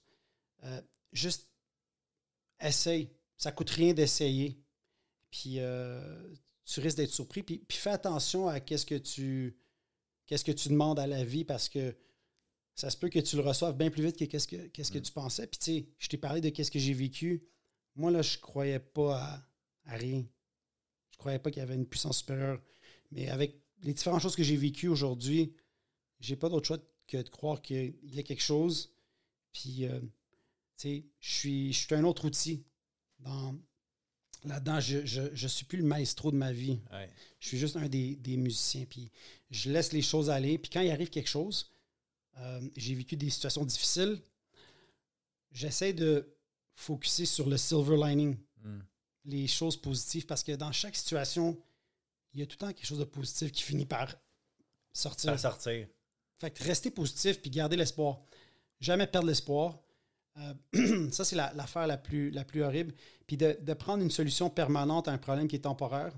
Euh, juste essaye. Ça coûte rien d'essayer. Puis euh, tu risques d'être surpris. Puis, puis fais attention à qu'est-ce que tu qu'est-ce que tu demandes à la vie parce que ça se peut que tu le reçoives bien plus vite que qu'est-ce que, qu'est-ce que tu pensais. Puis tu sais, je t'ai parlé de qu'est-ce que j'ai vécu. Moi, là, je croyais pas à, à rien. Je croyais pas qu'il y avait une puissance supérieure. Mais avec les différentes choses que j'ai vécues aujourd'hui, j'ai pas d'autre choix que de croire qu'il y a quelque chose. Puis, euh, tu sais, je suis, je suis un autre outil. Dans, là-dedans, je, je, je suis plus le maestro de ma vie.
Ouais.
Je suis juste un des, des musiciens. Puis, je laisse les choses aller. Puis, quand il arrive quelque chose, euh, j'ai vécu des situations difficiles. J'essaie de focuser sur le silver lining,
Hmm.
les choses positives, parce que dans chaque situation, il y a tout le temps quelque chose de positif qui finit par sortir.
À sortir.
Fait que rester positif puis garder l'espoir. Jamais perdre l'espoir. Euh, ça, c'est la- l'affaire la, plus, la plus horrible. Puis de, de prendre une solution permanente à un problème qui est temporaire.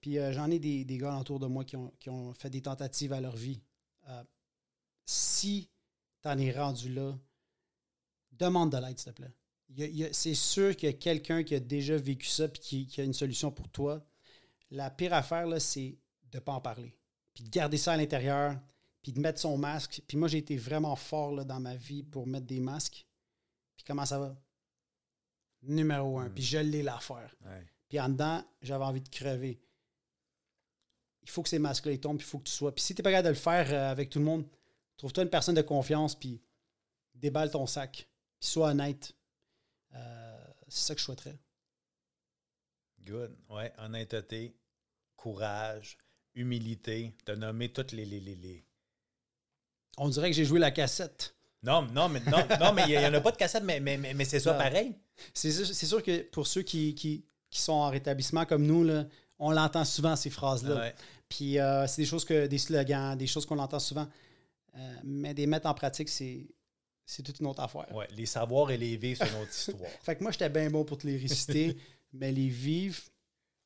Puis euh, j'en ai des, des gars autour de moi qui ont, qui ont fait des tentatives à leur vie. Euh, si tu en es rendu là, demande de l'aide, s'il te plaît. C'est sûr qu'il y a quelqu'un qui a déjà vécu ça puis qui, qui a une solution pour toi. La pire affaire, là, c'est de ne pas en parler. Puis de garder ça à l'intérieur, puis de mettre son masque. Puis moi, j'ai été vraiment fort là, dans ma vie pour mettre des masques. Puis comment ça va? Numéro un. Puis je l'ai l'affaire.
Ouais.
Puis en dedans, j'avais envie de crever. Il faut que ces masques-là tombent, puis il faut que tu sois. Puis si tu n'es pas capable de le faire euh, avec tout le monde, trouve-toi une personne de confiance, puis déballe ton sac. Puis sois honnête. Euh, c'est ça que je souhaiterais.
Good. Ouais, honnêteté, courage, humilité, de nommer toutes les. les, les, les-
On dirait que j'ai joué la cassette.
Non, non, mais non, non, mais il n'y en a pas de cassette, mais, mais, mais, mais c'est ça
Non.
pareil.
C'est sûr, c'est sûr que pour ceux qui, qui, qui sont en rétablissement comme nous, là, on l'entend souvent, ces phrases-là.
Ouais.
Puis euh, c'est des choses que des slogans, des choses qu'on entend souvent. Euh, mais des mettre en pratique, c'est, c'est toute une autre affaire.
Ouais, les savoirs et les vivre, c'est une autre histoire.
Fait que moi, j'étais bien bon pour te les réciter, mais les vivre,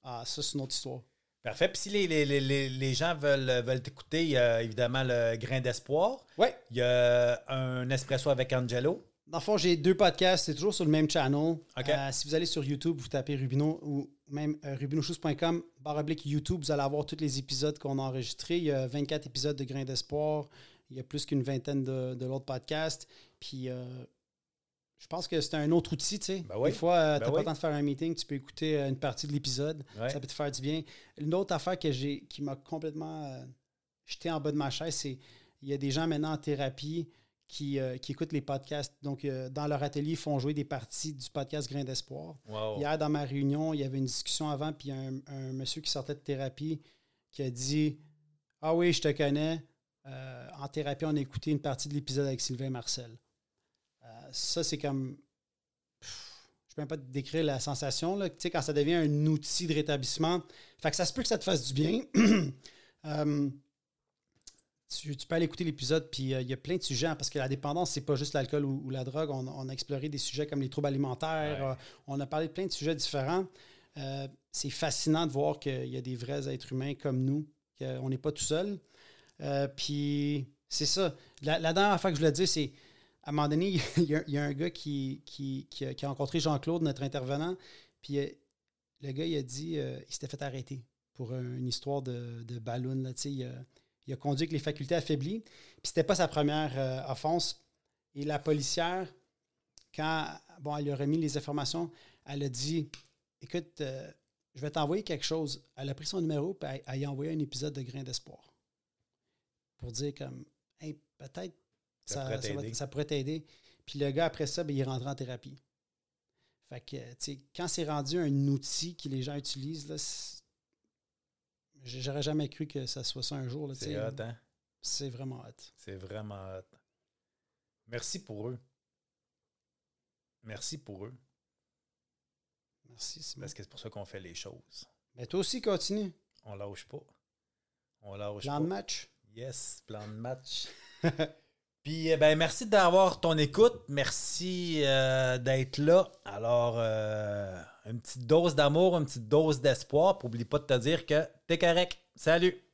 ah, ça, c'est une autre histoire.
Parfait. Puis si les, les, les, les- gens veulent, veulent t'écouter, il y a évidemment le grain d'espoir.
Ouais.
Il y a un espresso avec Angelo.
Dans le fond, j'ai deux podcasts, c'est toujours sur le même channel.
OK.
Euh, si vous allez sur YouTube, vous tapez Rubino ou même euh, rubinochous.com, barre oblique YouTube, vous allez avoir tous les épisodes qu'on a enregistrés. Il y a 24 épisodes de Grain d'Espoir. Il y a plus qu'une vingtaine de, de l'autre podcast. Puis euh, je pense que c'est un autre outil, tu sais.
Ben oui.
Des fois, euh,
Ben
t'as pas
oui.
le temps de faire un meeting, tu peux écouter euh, une partie de l'épisode.
Ouais.
Ça peut te faire du bien. Une autre affaire que j'ai qui m'a complètement jeté en bas de ma chaise, c'est il y a des gens maintenant en thérapie qui, euh, qui écoutent les podcasts. Donc, euh, dans leur atelier, ils font jouer des parties du podcast Grain d'Espoir.
Wow.
Hier, dans ma réunion, il y avait une discussion avant, puis il y a un, un monsieur qui sortait de thérapie qui a dit Ah oui, je te connais. Euh, en thérapie, on a écouté une partie de l'épisode avec Sylvain Marcel. Euh, ça, c'est comme. Pff, Je peux même pas te décrire la sensation, là, tu sais, quand ça devient un outil de rétablissement. Fait que ça se peut que ça te fasse du bien. Euh, tu, tu peux aller écouter l'épisode, puis il y a plein de sujets, hein, parce que la dépendance, c'est pas juste l'alcool ou, ou la drogue. On, on a exploré des sujets comme les troubles alimentaires.
Ouais.
on a parlé de plein de sujets différents. C'est fascinant de voir qu'il y a des vrais êtres humains comme nous, qu'on n'est pas tout seul. Euh, puis c'est ça. La, dernière fois que je voulais dire, c'est à un moment donné, il y a, un gars qui, a, rencontré Jean-Claude, notre intervenant, puis euh, le gars, il a dit, euh, il s'était fait arrêter pour un- une histoire de, ballon. Là, il, a, conduit avec les facultés affaiblies. Puis c'était pas sa première offense. Et la policière, quand bon, elle lui a remis les informations, elle a dit Écoute, je vais t'envoyer quelque chose. Elle a pris son numéro et elle, a envoyé un épisode de Grain d'espoir. Pour dire comme Hey, peut-être
Ça
ça,
pourrait
ça va-
t'aider.
ça pourrait t'aider. Puis le gars, après ça, ben, il est rentré en thérapie. Fait que, tu sais, quand c'est rendu un outil que les gens utilisent, là, j'aurais jamais cru que ça soit ça un jour.
C'est hot, hein?
C'est vraiment hot.
C'est vraiment hot. Merci pour eux. Merci pour eux.
Merci, Simon.
Parce que c'est pour ça qu'on fait les choses.
Mais toi aussi, continue.
On lâche pas. On lâche
Plan
pas.
de match.
Yes, plan de match. Puis, eh ben, merci d'avoir ton écoute. Merci euh, d'être là. Alors, euh, une petite dose d'amour, une petite dose d'espoir. Puis, Oublie pas de te dire que t'es correct. Salut!